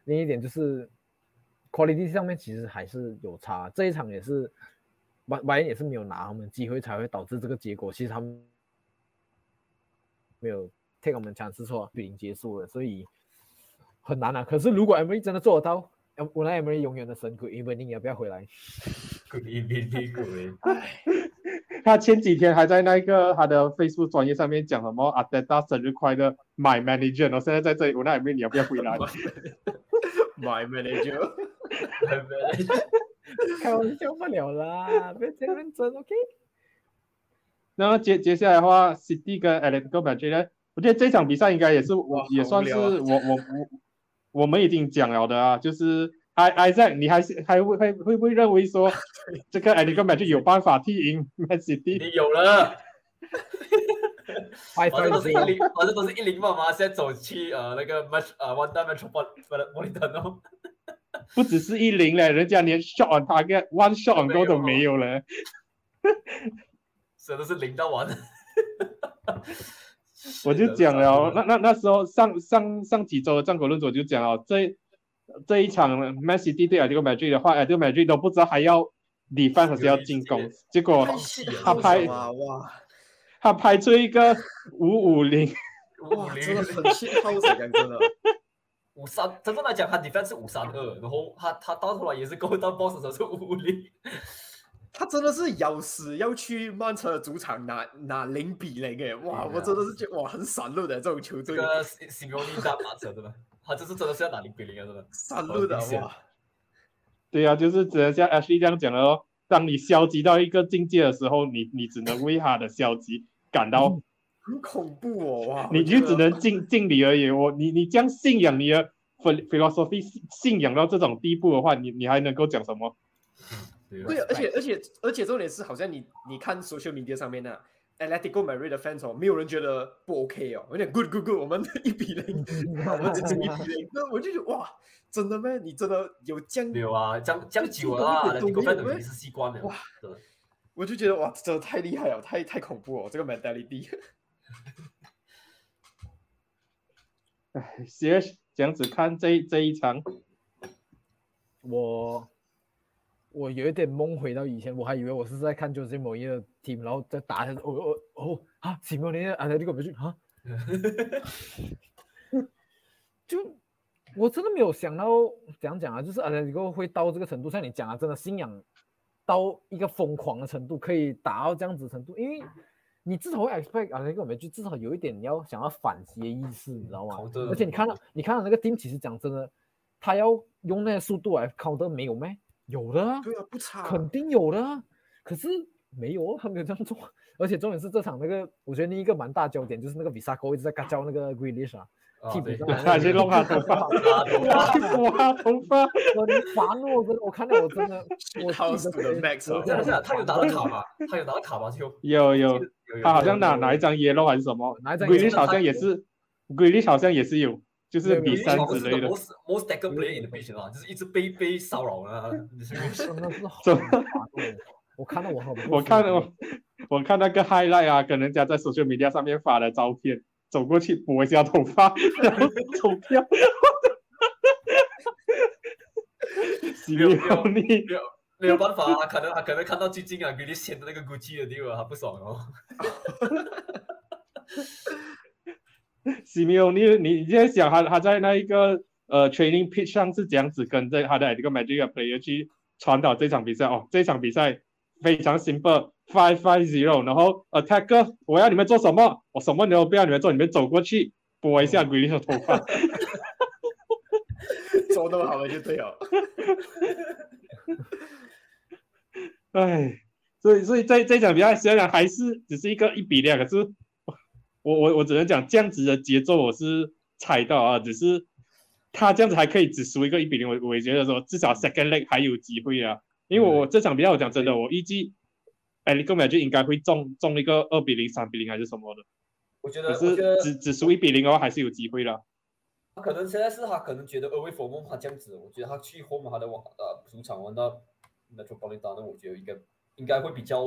另一点就是 quality 上面其实还是有差。这一场也是，拜拜仁也是没有拿他们机会，才会导致这个结果。其实他们没有 take 我们强势错，已经结束了，所以很难啊。可是如果 M E 真的做得到，我那 Emery 永远的神鬼，因为你要不要回来？滚一边屁股诶，他前几天还在那个他的 Facebook 专业上面讲什么阿德达生日快乐，My manager，我现在在这里，我那里面你要不要回来？My manager，开玩笑不了啦，不要这样认真，OK？然后接接下来的话，City 跟 Atletico Madrid 呢，我觉得这场比赛应该也是我也算是我我我我们已经讲了的啊，就是艾艾在你还是还会会会不会认为说 这个 Atletico Madrid 有办法踢赢 Man City？你有了，反正都是一零，反正都是一零嘛嘛，现在走去呃那个 Metro 呃 One Day Metropolitan 哦，不只是一零嘞，人家连 shot on target one shot on goal 都没有了。真的是零到完。我就讲了，那那那时候上上上几周的战国论我就讲了，这这一场 Man City 对 Atletico Madrid 的话，Atletico Madrid 都不知道还要 defense 还是要进攻，结果他拍哇哇他拍出一个五五零，哇，真的很欠耗水，讲真的。五三，真正来讲，他 defense 是五三二，然后他他到头来也是够到 boss 的时候是五五零，他真的是咬死要去曼城的主场拿拿零比零诶，哇！我真的是觉得哇，很散乱的这种球队，这个 Simoni 大马车对吧？他这是真的是要打零比零啊，真的。三路的哇！对啊，就是只能像 Ashley 这样讲了哦。当你消极到一个境界的时候，你你只能为他的消极感到，很恐怖哦哇！你就只能敬敬礼而已。我你你这样信仰你的 phil- philosophy 信仰到这种地步的话，你你还能够讲什么？对对，而且而且而且重点是，好像你你看 social media 上面呢、Atletico Madrid 的 fans 哦，没有人觉得不 OK 哦，有点 good good good，我们一比零，我们只是一比零，那我就觉得哇，真的咩？你真的有这样没？有啊，这样这样久了啊，那你狗饭都已经是习惯了。哇我就觉得哇，真的太厉害了，太太恐怖了，这个 mentality。唉，谢这样子看这这一场，我我有一点懵回到以前，我还以为我是在看 Jose m o r i 的 team，然后再打他，哦哦哦啊，西蒙尼啊，这个不去啊，就我真的没有想到怎样讲啊，就是阿德里戈会到这个程度，像你讲啊，真的信仰到一个疯狂的程度，可以达到这样子的程度，因为你至少会 expect 阿德里戈美剧至少有一点你要想要反击的意思，你知道吗而且你看到你看到那个 team，其实讲真的，他要用那些速度来 counter 没有咩？有的啊，对啊，不差。肯定有的啊，可是没有哦，他 没有这样做。而且重点是这场那个，我觉得另一个蛮大焦点就是那个 Visaco 一直在嘎叫那个 Grealish 啊，啊对替补上他去弄他头发，哇，他头发，我烦哦，真的，我看到我真的，我下等一下，他有打到卡吗？他有打到卡吗？就有有，他好像拿有哪一张 yellow 还是什么哪一张，Grealish yellow？好像也是，Grealish 好像也是有，就是比赛之类的。most most tackle player in the pitch 啊，就是一直被被骚扰啊。真的是怎很烦哦。我看到我很不舒服，我看我我看那个 highlight 啊，跟人家在 social media 上面发的照片，走过去拨一下头发，然后走掉。喜利奥尼没有 没有办法啊，可能他可能看到最近啊，给你签的那个 Gucci 的地方，他不爽哦。西米欧你，你你在想他他在那一个呃 training pitch 上是怎样子跟着他的这个 Magic player 去传导这场比赛哦？这场比赛非常 simple，five five zero，然后 attacker 我要你们做什么？我什么都不要你们做，你们走过去拨一下 Green 的头发。做那么好的就对了。唉，所以所以这这场比赛虽然还是只是一个一比两，可是我我我只能讲这样子的节奏我是猜到啊，只是他这样子还可以只输一个一比零，我我也觉得说至少 second leg 还有机会啊，因为我这场比赛我讲真的，我预计哎，你根本就应该会中中一个二比零、三比零还是什么的，我觉得，可是只只输一比零的话还是有机会的。可能现在是他可能觉得 away from home 他这样子，我觉得他去 home 他的网呃主场玩到 Metropolitan，我觉得应该应该会比较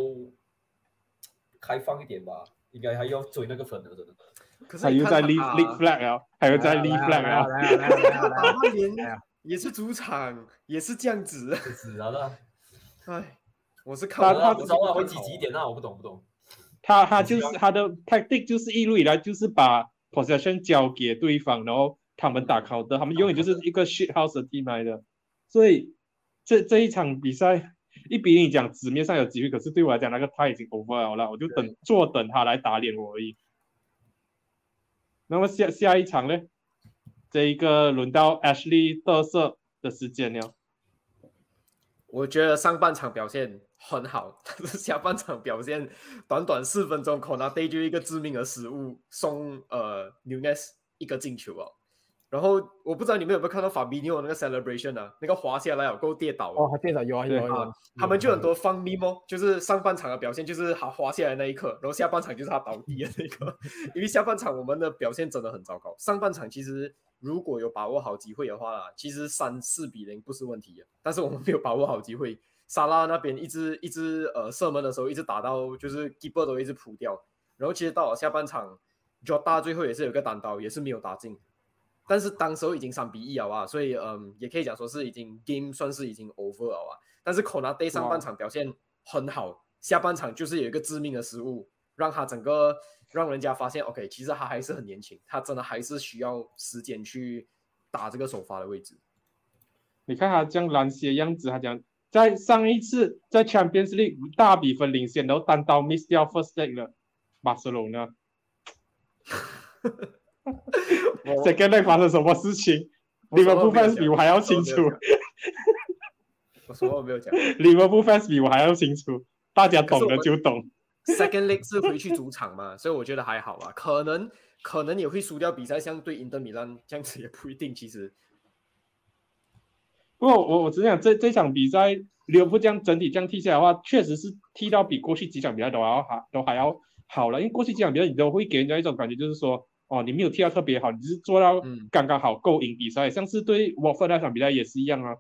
开放一点吧，应该还要追那个粉的，真的。可是他又在你看他 leave leave flag 啊，还有在 leave flag 啊。来啊来啊来啊来啊来啊！曼联 也是主场，也是这样子。是啊，那哎，我是靠他他我知道啊，会积极一点啊，我不懂不懂。他他就是他的 tactic 就是一路以来就是把 possession 交给对方，然后他们打 counter，他们永远就是一个 shit house 的 team 来的。所以这这一场比赛，一比零讲纸面上有机会，可是对我来讲，那个他已经 over 了，我就等坐等他来打脸我而已。那么下下一场呢？这一个轮到 Ashley 得瑟的时间了。我觉得上半场表现很好，但是下半场表现短短四分钟 n a Day 就一个致命的失误，送呃 Nunes 一个进球哦。然后我不知道你们有没有看到法比尼奥那个 celebration 啊，那个滑下来哦，够跌倒哦，他跌倒有啊有啊他们就很多放 memo，就是上半场的表现就是他滑下来那一刻，然后下半场就是他倒地的那个，因为下半场我们的表现真的很糟糕，上半场其实如果有把握好机会的话啦，其实三四比零不是问题的，但是我们没有把握好机会，沙拉那边一直一直呃射门的时候一直打到就是 keeper 都一直扑掉，然后其实到了下半场，Jota 最后也是有个单刀也是没有打进。但是当时候已经三比一了啊，所以嗯，也可以讲说是已经 game 算是已经 over 了啊。但是 Day 上半场表现很好，下半场就是有一个致命的失误，让他整个让人家发现 OK，其实他还是很年轻，他真的还是需要时间去打这个首发的位置。你看他这样拦截样子，他讲在上一次在 Champions League 大比分领先，然后单刀 miss 掉 first leg 了，巴塞罗那。Second leg 发生什么事情？利物浦 fans 比我还要清楚。我什么没有讲？利物浦 fans 比我还要清楚，大家懂的就懂。Second leg 是回去主场嘛，所以我觉得还好啊。可能可能也会输掉比赛，相对英德米兰这样子也不一定。其实，不过我我只想这这场比赛利物浦这样整体这样踢下来的话，确实是踢到比过去几场比赛都还要好，都还要好了。因为过去几场比赛你都会给人家一种感觉，就是说。哦，你没有踢到特别好，你只是做到刚刚好够赢比赛。上次对沃夫那场比赛也是一样啊，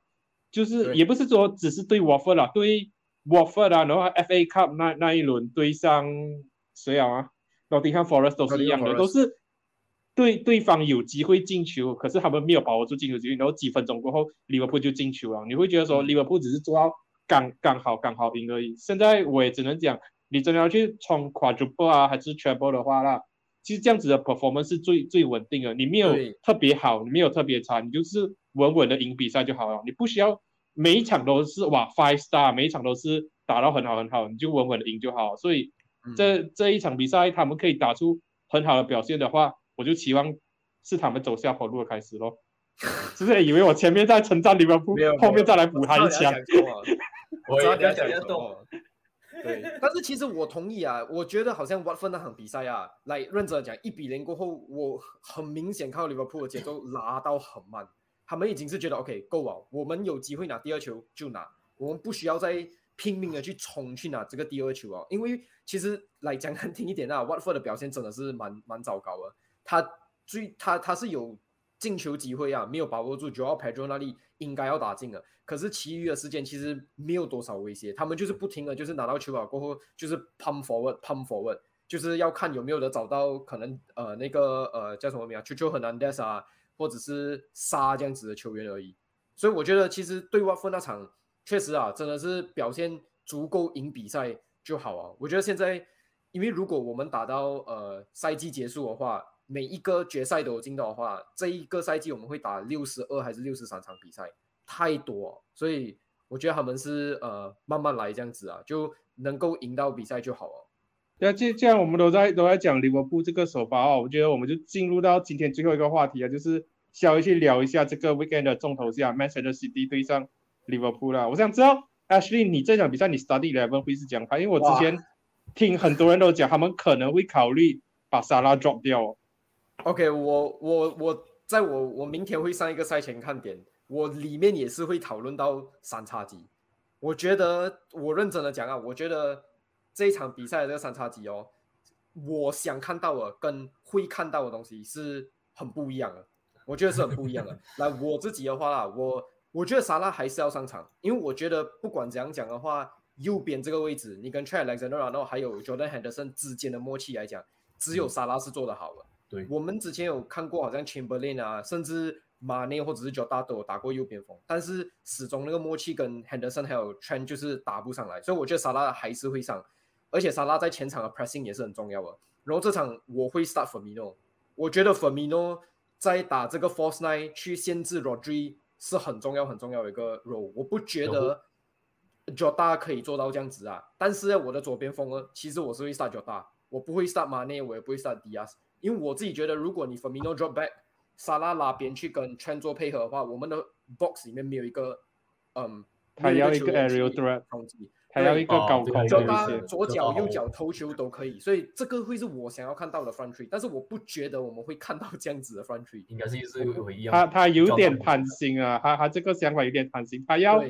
就是也不是说只是对沃夫啦，对沃夫啊，然后 FA Cup 那那一轮对上谁啊？诺丁汉 Forest 都是一样的，都是对对方有机会进球，可是他们没有把握住进球机会，然后几分钟过后利物浦就进球了。你会觉得说利物浦只是做到刚刚好刚好赢而已。现在我也只能讲，你真的要去冲 Quadruple 啊，还是 Treble 的话啦。其实这样子的 performance 是最最稳定的，你没有特别好，你没有特别差，你就是稳稳的赢比赛就好了。你不需要每一场都是哇 five star，每一场都是打到很好很好，你就稳稳的赢就好。所以这这一场比赛他们可以打出很好的表现的话，我就期望是他们走下坡路的开始咯。是不是以为我前面在称赞利物浦，后面再来补他一枪？我要讲讲多。对，但是其实我同意啊，我觉得好像 Watford 那场比赛啊，来认真讲，一比零过后，我很明显看到 Liverpool 的节奏 拉到很慢，他们已经是觉得 OK 够了，我们有机会拿第二球就拿，我们不需要再拼命的去冲去拿这个第二球啊，因为其实来讲难听一点啊，Watford 的表现真的是蛮蛮糟糕的，他最他他是有。进球机会啊，没有把握住，主要 Pedro 那里应该要打进了，可是其余的时间其实没有多少威胁，他们就是不停的，就是拿到球了过后就是 pump forward，pump forward，就是要看有没有的找到可能呃那个呃叫什么名啊，Chucho Hernandez 啊，或者是沙这样子的球员而已。所以我觉得其实对挖夫那场确实啊，真的是表现足够赢比赛就好啊。我觉得现在，因为如果我们打到呃赛季结束的话。每一个决赛都有进到的话，这一个赛季我们会打六十二还是六十三场比赛，太多，所以我觉得他们是呃慢慢来这样子啊，就能够赢到比赛就好了。对啊，既既然我们都在都在讲利物浦这个首发哦，我觉得我们就进入到今天最后一个话题啊，就是稍微去聊一下这个 weekend 的重头戏啊，Manchester City 对上利物浦啦。我想知道，Ashley，你这场比赛你 study eleven 会是讲他？因为我之前听很多人都讲，他们可能会考虑把沙拉 drop 掉。OK，我我我在我我明天会上一个赛前看点，我里面也是会讨论到三叉戟。我觉得我认真的讲啊，我觉得这一场比赛的这个三叉戟哦，我想看到的跟会看到的东西是很不一样的，我觉得是很不一样的。那我自己的话啦，我我觉得沙拉还是要上场，因为我觉得不管怎样讲的话，右边这个位置，你跟 Trent Alexander 还有 Jordan Henderson 之间的默契来讲，只有沙拉是做得好的。对，我们之前有看过，好像 Chamberlain 啊，甚至马内或者是 Jota 都有打过右边锋，但是始终那个默契跟 Henderson 还有 Trent 就是打不上来，所以我觉得萨拉还是会上，而且萨拉在前场的 pressing 也是很重要的。然后这场我会 start Firmino，我觉得 Firmino 在打这个 Force Nine 去限制 Rodri 是很重要很重要的一个 role，我不觉得 Jota 可以做到这样子啊，但是我的左边锋呢，其实我是会 start Jota，我不会 start Mane，我也不会 start Diaz，因为我自己觉得，如果你 Firmino drop back，沙拉拉边去跟 Trent 做配合的话，我们的 box 里面没有一个，嗯，他要一个 aerial threat，他要一个高空的一些，左脚右脚投球都可以，所以这个会是我想要看到的 front three，但是我不觉得我们会看到这样子的 front three，应该是是有一样。他他有点贪心啊，他他这个想法有点贪心，他要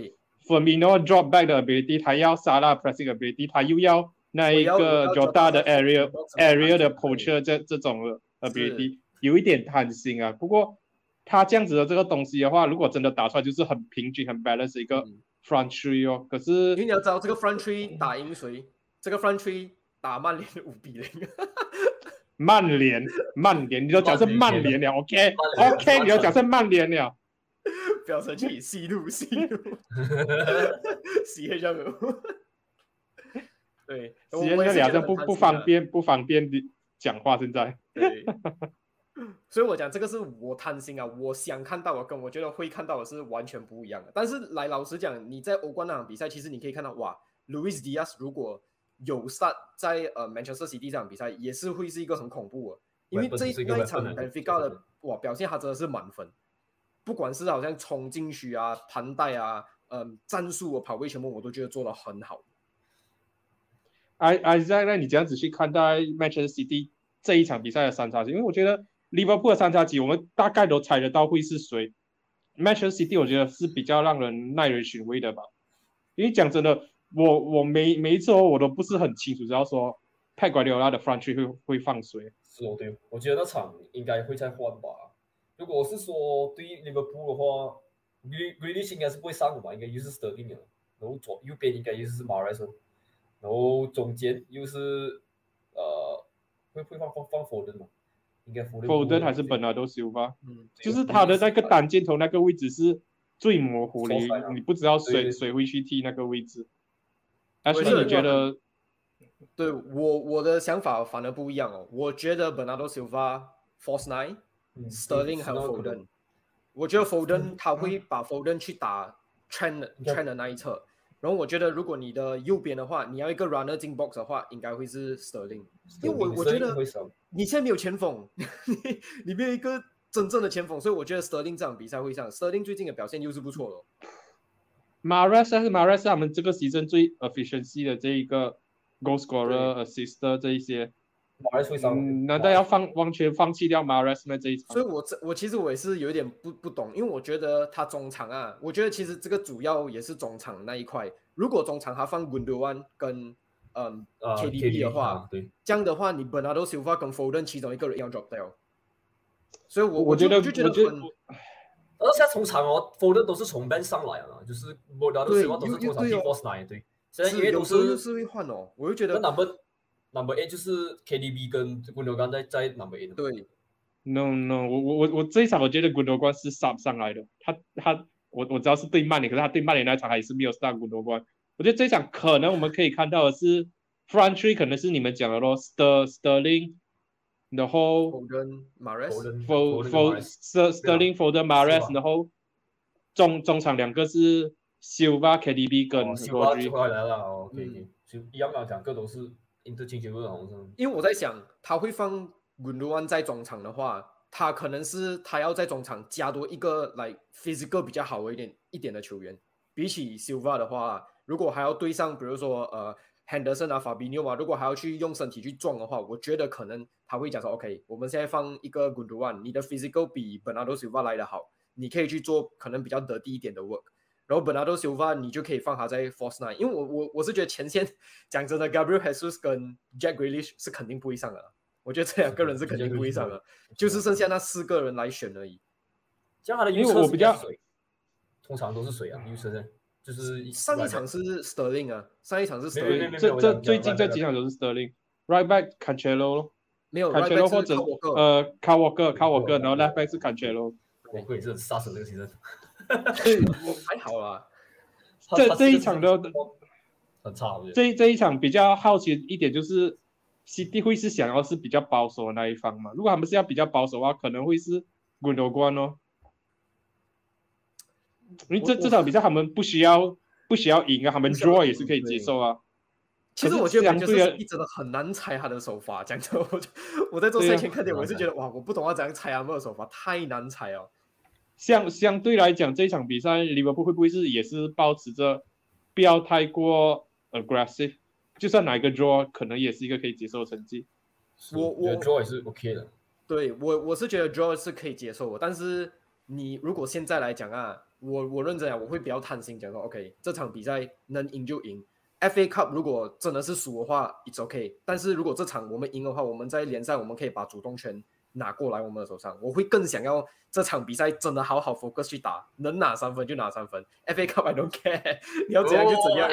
Firmino drop back 的 ability，他要沙拉 pressing ability，他又要那一个 Jota 的 area area 的 poacher 这这种 ability。有一点贪心啊，不过他这样子的这个东西的话，如果真的打出来，就是很平均、很 balance 一个 front three 哦。可是因为你要知道，这个 front three 打赢谁？这个 front three 打曼联五比零。曼联，曼联，你都讲是曼联了，OK，OK，你都讲是曼联了。不要生气，息怒，息怒，息一下没有？对，息一下两个不不方便，不方便的讲话，现在。对。所以我讲这个是我贪心啊，我想看到的跟我觉得会看到的是完全不一样的。但是来老实讲，你在欧冠那场比赛，其实你可以看到，哇，Luis Diaz 如果有 start 在呃 Manchester City 这场比赛，也是会是一个很恐怖的，因为这那一场 Benfica 的哇表现，他真的是满分，不管是好像冲进去啊、盘带啊、嗯战术啊、跑位全部，我都觉得做的很好。I I 在那你这样子去看待 Manchester City 这一场比赛的三叉戟，因为我觉得。利物浦的三叉戟，我们大概都猜得到会是谁。Manchester City 我觉得是比较让人耐人寻味的吧。因为讲真的，我我每每一次，我都不是很清楚，只要说泰瓜迪奥拉的 front three 会会放谁。是哦，对，我觉得那场应该会再换吧。如果是说对于利物浦的话，Grealish 应该是不会上的吧？应该又是 Sterling 了。然后左右边应该又是 m a r i s 然后中间又是呃会会放放放 Foden 嘛？否则还是本来都修吧，嗯，就是他的那个单箭头那个位置是最模糊的，你不知道谁谁会去踢那个位置。但是你觉得？对我我的想法反而不一样哦，我觉得本都 l v a Force Nine，Sterling 还有 Foden，我觉得 Foden 他会把 Foden 去打 Trend Trend 的那一侧。然后我觉得，如果你的右边的话，你要一个 runner 进 box 的话，应该会是 Sterling，因为我我觉得你现在没有前锋，你没有一个真正的前锋，所以我觉得 Sterling 这场比赛会上。Sterling 最近的表现又是不错的。Mares 是 Mares，他们这个 season 最 efficiency 的这一个 goal scorer、assist 这一些。马会上，难道要放完全放弃掉马 r 斯 s 这一场？所以，我这我其实我也是有点不不懂，因为我觉得他中场啊，我觉得其实这个主要也是中场那一块。如果中场他放 Gundogan 跟嗯 KDB 的话，对，这样的话，你本来都 Silva 跟 Foden 其中一个人要 drop 掉。所以，我我觉得我就觉得很，而且从场哦，Foden 都是从 bench 上来啊，就是本来都 Silva 都是从场 T force 来，对，现在因为都是是会换哦，我就觉得。Number A 就是 KDB 跟古牛刚在在 Number A 的。对，No No，我我我我这一场我觉得古牛关是 Sub 上来的，他他我我知道是对曼联，可是他对曼联那场还是没有上古牛关。我觉得这一场可能我们可以看到的是 Front Three 可能是你们讲的咯，Ster Sterling，然后 Foden Mares，For For Sterling Foden Mares，然后中中场两个是 Silva KDB 跟 Rodri。回来了，OK，就一样刚讲，各都是。因为我在想，他会放 Gundogan 在中场的话，他可能是他要在中场加多一个来 physical 比较好一点一点的球员。比起 Silva 的话，如果还要对上，比如说呃 Henderson 啊、Fabio 啊，如果还要去用身体去撞的话，我觉得可能他会讲说：“OK，我们现在放一个 Gundogan，你的 physical 比 Bernardo Silva 来的好，你可以去做可能比较得地一点的 work。”然后本拉多修法，你就可以放他在 Force Nine，因为我我我是觉得前线 讲真的，Gabriel Jesus 跟 Jack Grealish 是肯定不会上的，我觉得这两个人是肯定不会上的，就是剩下那四个人来选而已。这样的预测是通常都是谁啊？预测的，就是上一场是 Sterling 啊，上一场是 Sterling，这这最近这几场都是 Sterling，Right back Cancelo，没有 Cancelo 或者呃 c a w a l k e r c a w a l k e r 然后 Left back 是 Cancelo，我估计是杀死这个其实。还好啦，这这一场的很差。这这一场比较好奇一点就是 CD 会是想要是比较保守的那一方嘛？如果他们是要比较保守的话，可能会是滚夺冠哦。因为这这场比赛他们不需要不需要赢啊，他们不需要 draw 也是可以接受啊。其实我觉得相 Manchester 对的真的很难猜他的手法，讲真，我在做赛前看点，我是觉得哇，我不懂要怎样猜他们的手法，太难猜哦。相相对来讲，这场比赛利物浦会不会是也是保持着不要太过 aggressive，就算哪一个 draw 可能也是一个可以接受的成绩。我我觉得我 draw 也是 OK 的。对我我是觉得 draw 是可以接受的，但是你如果现在来讲啊，我我认真讲，我会比较贪心，讲说 OK 这场比赛能赢就赢。FA Cup 如果真的是输的话，it's OK。但是如果这场我们赢的话，我们在联赛我们可以把主动权拿过来我们的手上。我会更想要这场比赛真的好好 focus 去打，能拿三分就拿三分。FA Cup I don't care，你要怎样就怎样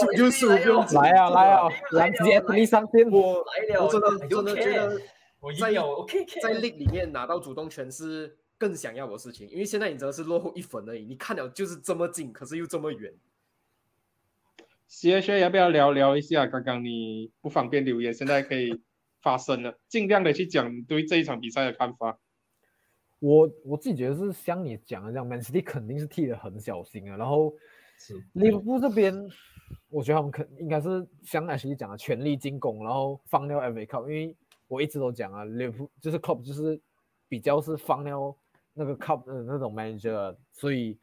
输就输，不用来啊来啊，来直接你上线。我来了，我真的真的觉得。我赢在了，OK，在 league 里面拿到主动权是更想要的事情，因为现在你真的是落后一分而已，你看了就是这么近，可是又这么远。C H 要不要聊聊一下？刚刚你不方便留言，现在可以发生了，尽量的去讲你对这一场比赛的看法。我我自己觉得是像你讲的这样，Man City 肯定是踢得很小心啊。然后是利物浦这边，我觉得他们肯应该是像 H 讲的全力进攻，然后放掉 FA Cup。因为我一直都讲啊，利物浦就是 Club 就是比较是放掉那个 Cup 的那种 manager，所以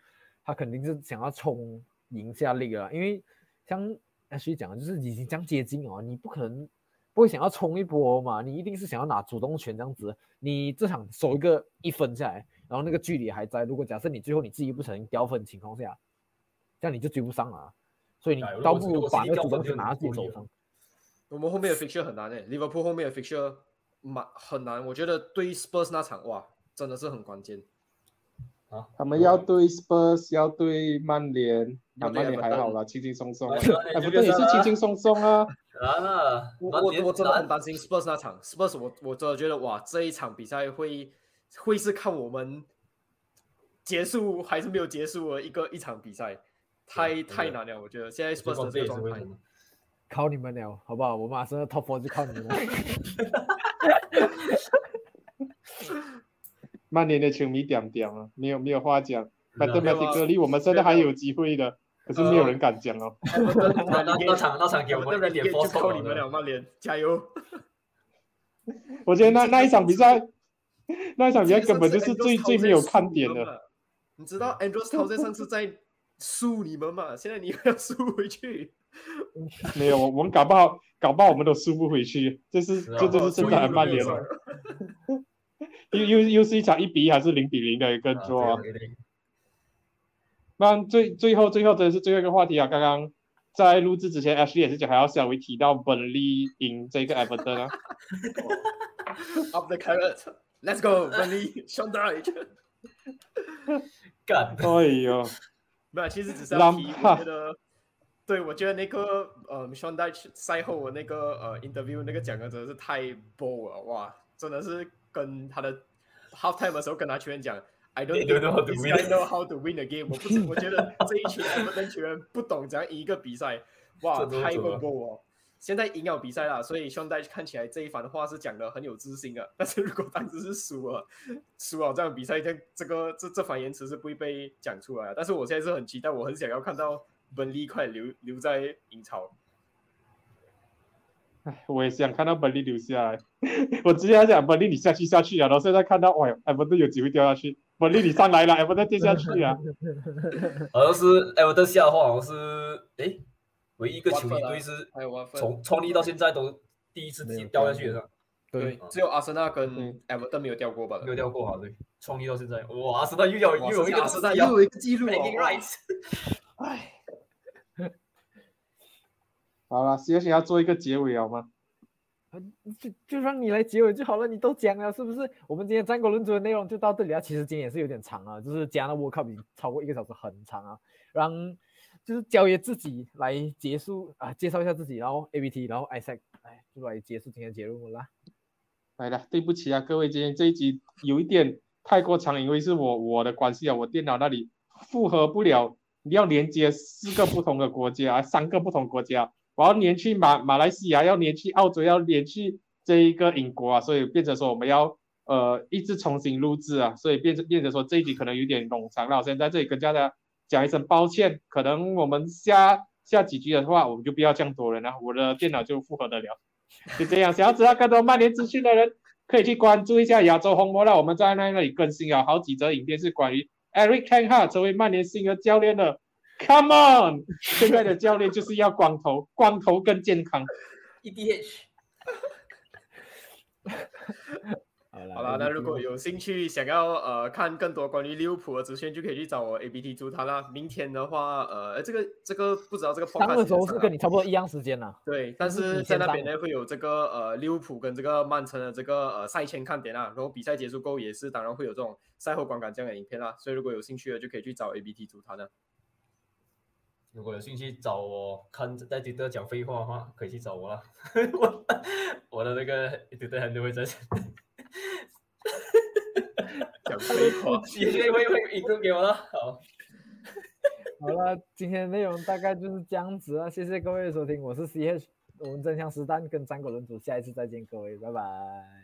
他肯定是想要冲赢下 League 啊。因为像 H 讲的，就是已经这样接近哦，你不可能不会想要冲一波嘛，你一定是想要拿主动权这样子。你这场守一个一分下来，然后那个距离还在。如果假设你最后你自己不小心掉分的情况下，这样你就追不上了啊。所以你倒不如把那个主动权拿到自己很不利了手上。我们后面的 fixture 很难诶，Liverpool 后面的 fixture 蛮很难，我觉得对 Spurs 那场哇，真的是很关键。他们要对 Spurs，要对曼联，啊，要对曼联还好啦，轻轻松松啊。哎哎，不对，也是轻轻松松啊。啊，我我我真的很担心 Spurs 那场，Spurs 我我真的觉得哇，这一场比赛会会是看我们结束还是没有结束的一个一场比赛，太太难了，我觉得现在 Spurs 的这也个状态？靠你们了，好不好？我马上 top four 就靠你们了。曼联的球迷点点啊，没有没有话讲。反正没有啊 mathematically 我们真的还有机会的，可是没有人敢讲哦。那那那场那场给我们一点就靠你们了了，曼联加油！我觉得那那一场比赛，那一场比赛根本就是最最没有看点的。你知道 Andrews 涛在上次在输你们嘛？现在你又要输回去，没有，我们搞不好搞不好我们都输不回去，这是这就是现在的曼联了。又又又是一场一比一还是零比零的一个啊 draw 那最最后最后真的是最后一个话题啊！刚刚在录制之前，Ashley 也是讲还要稍微提到本利赢这个 Everton 啊。Up the carrot，Let's go，本利 Sean Dyche。干，哎呦，没有，其实只是要提，我觉得，对我觉得那个呃，Sean Dyche 赛后我那个呃 interview 那个讲的真的是太 bold 了，哇，真的是跟他的 half time 的时候跟他球员讲，I don't know how to this win guy know how to win the game。我不是，我觉得这一群 Everton 球员不懂怎样赢一个比赛，哇，太准了 bold 哦。现在赢了比赛了，所以 Sean Dyche 看起来这一番话是讲的很有自信的。但是如果当时是输了，输了这样比赛，这这个这这番言辞是不会被讲出来的。但是我现在是很期待，我很想要看到本利快留留在英超。哎，我也想看到本利留下来。我之前要讲本利你下去下去啊，然后现在看到哇，Everton 有机会掉下去，本利你上来了，Everton 跌下去啊。好像是 Everton 下的话，好像是诶，唯一一个球队队是还有瓦芬，从创立到现在都第一次自己掉下去的，对，只有阿森纳跟嗯。Everton 没有掉过吧？没有掉过哈，对，创立到现在，哇，阿森纳又有又有一个又有一个记录 rights，哎，好了，谢谢要做一个结尾好吗？就就让你来结尾就好了，你都讲了是不是？我们今天战国论足的内容就到这里啊。其实今天也是有点长啊，就是加拿大 World Cup 已经超过一个小时，很长啊。让就是交爷自己来结束啊，介绍一下自己，然后 ABT，然后 Isaac，哎，就来结束今天的节目啦。来了，对不起啊，各位，今天这一集有一点太过长，因为是我我的关系啊，我电脑那里负荷不了，你要连接四个不同的国家，三个不同国家，我要连去马马来西亚，要连去澳洲，要连去这一个英国啊，所以变成说我们要呃一直重新录制啊，所以变成变成说这一集可能有点冗长了，我先在这里跟大家讲一声抱歉，可能我们下下几集的话，我们就不要这样多人了，我的电脑就负荷得了。就这样，想要知道更多曼联资讯的人，可以去关注一下亚洲红魔了。我们在那里更新了好几则影片，是关于 Eric Ten Hag 成为曼联新的教练的。Come on，现在的教练就是要光头，光头更健康。EDH，好了好了，那如果有兴趣想要呃看更多关于利物浦的资讯，就可以去找我 ABT 主谈啦。明天的话，呃，这个这个不知道这个上的时候是跟你你差不多一样时间呐。对，但是在那边呢会有这个呃利物浦跟这个曼城的这个呃赛前看点啊，然后比赛结束过后也是当然会有这种赛后观感这样的影片啦，所以如果有兴趣的就可以去找 ABT 主谈的。如果有兴趣找我看在 Twitter 讲废话的话，可以去找我啦。我 我的那个 Twitter 还会在，讲废话。也会会会引入给我了。好，好了，今天内容大概就是这样子啊，谢谢各位的收听，我是 CH，我们真相实弹跟战国论主，下一次再见，各位，拜拜。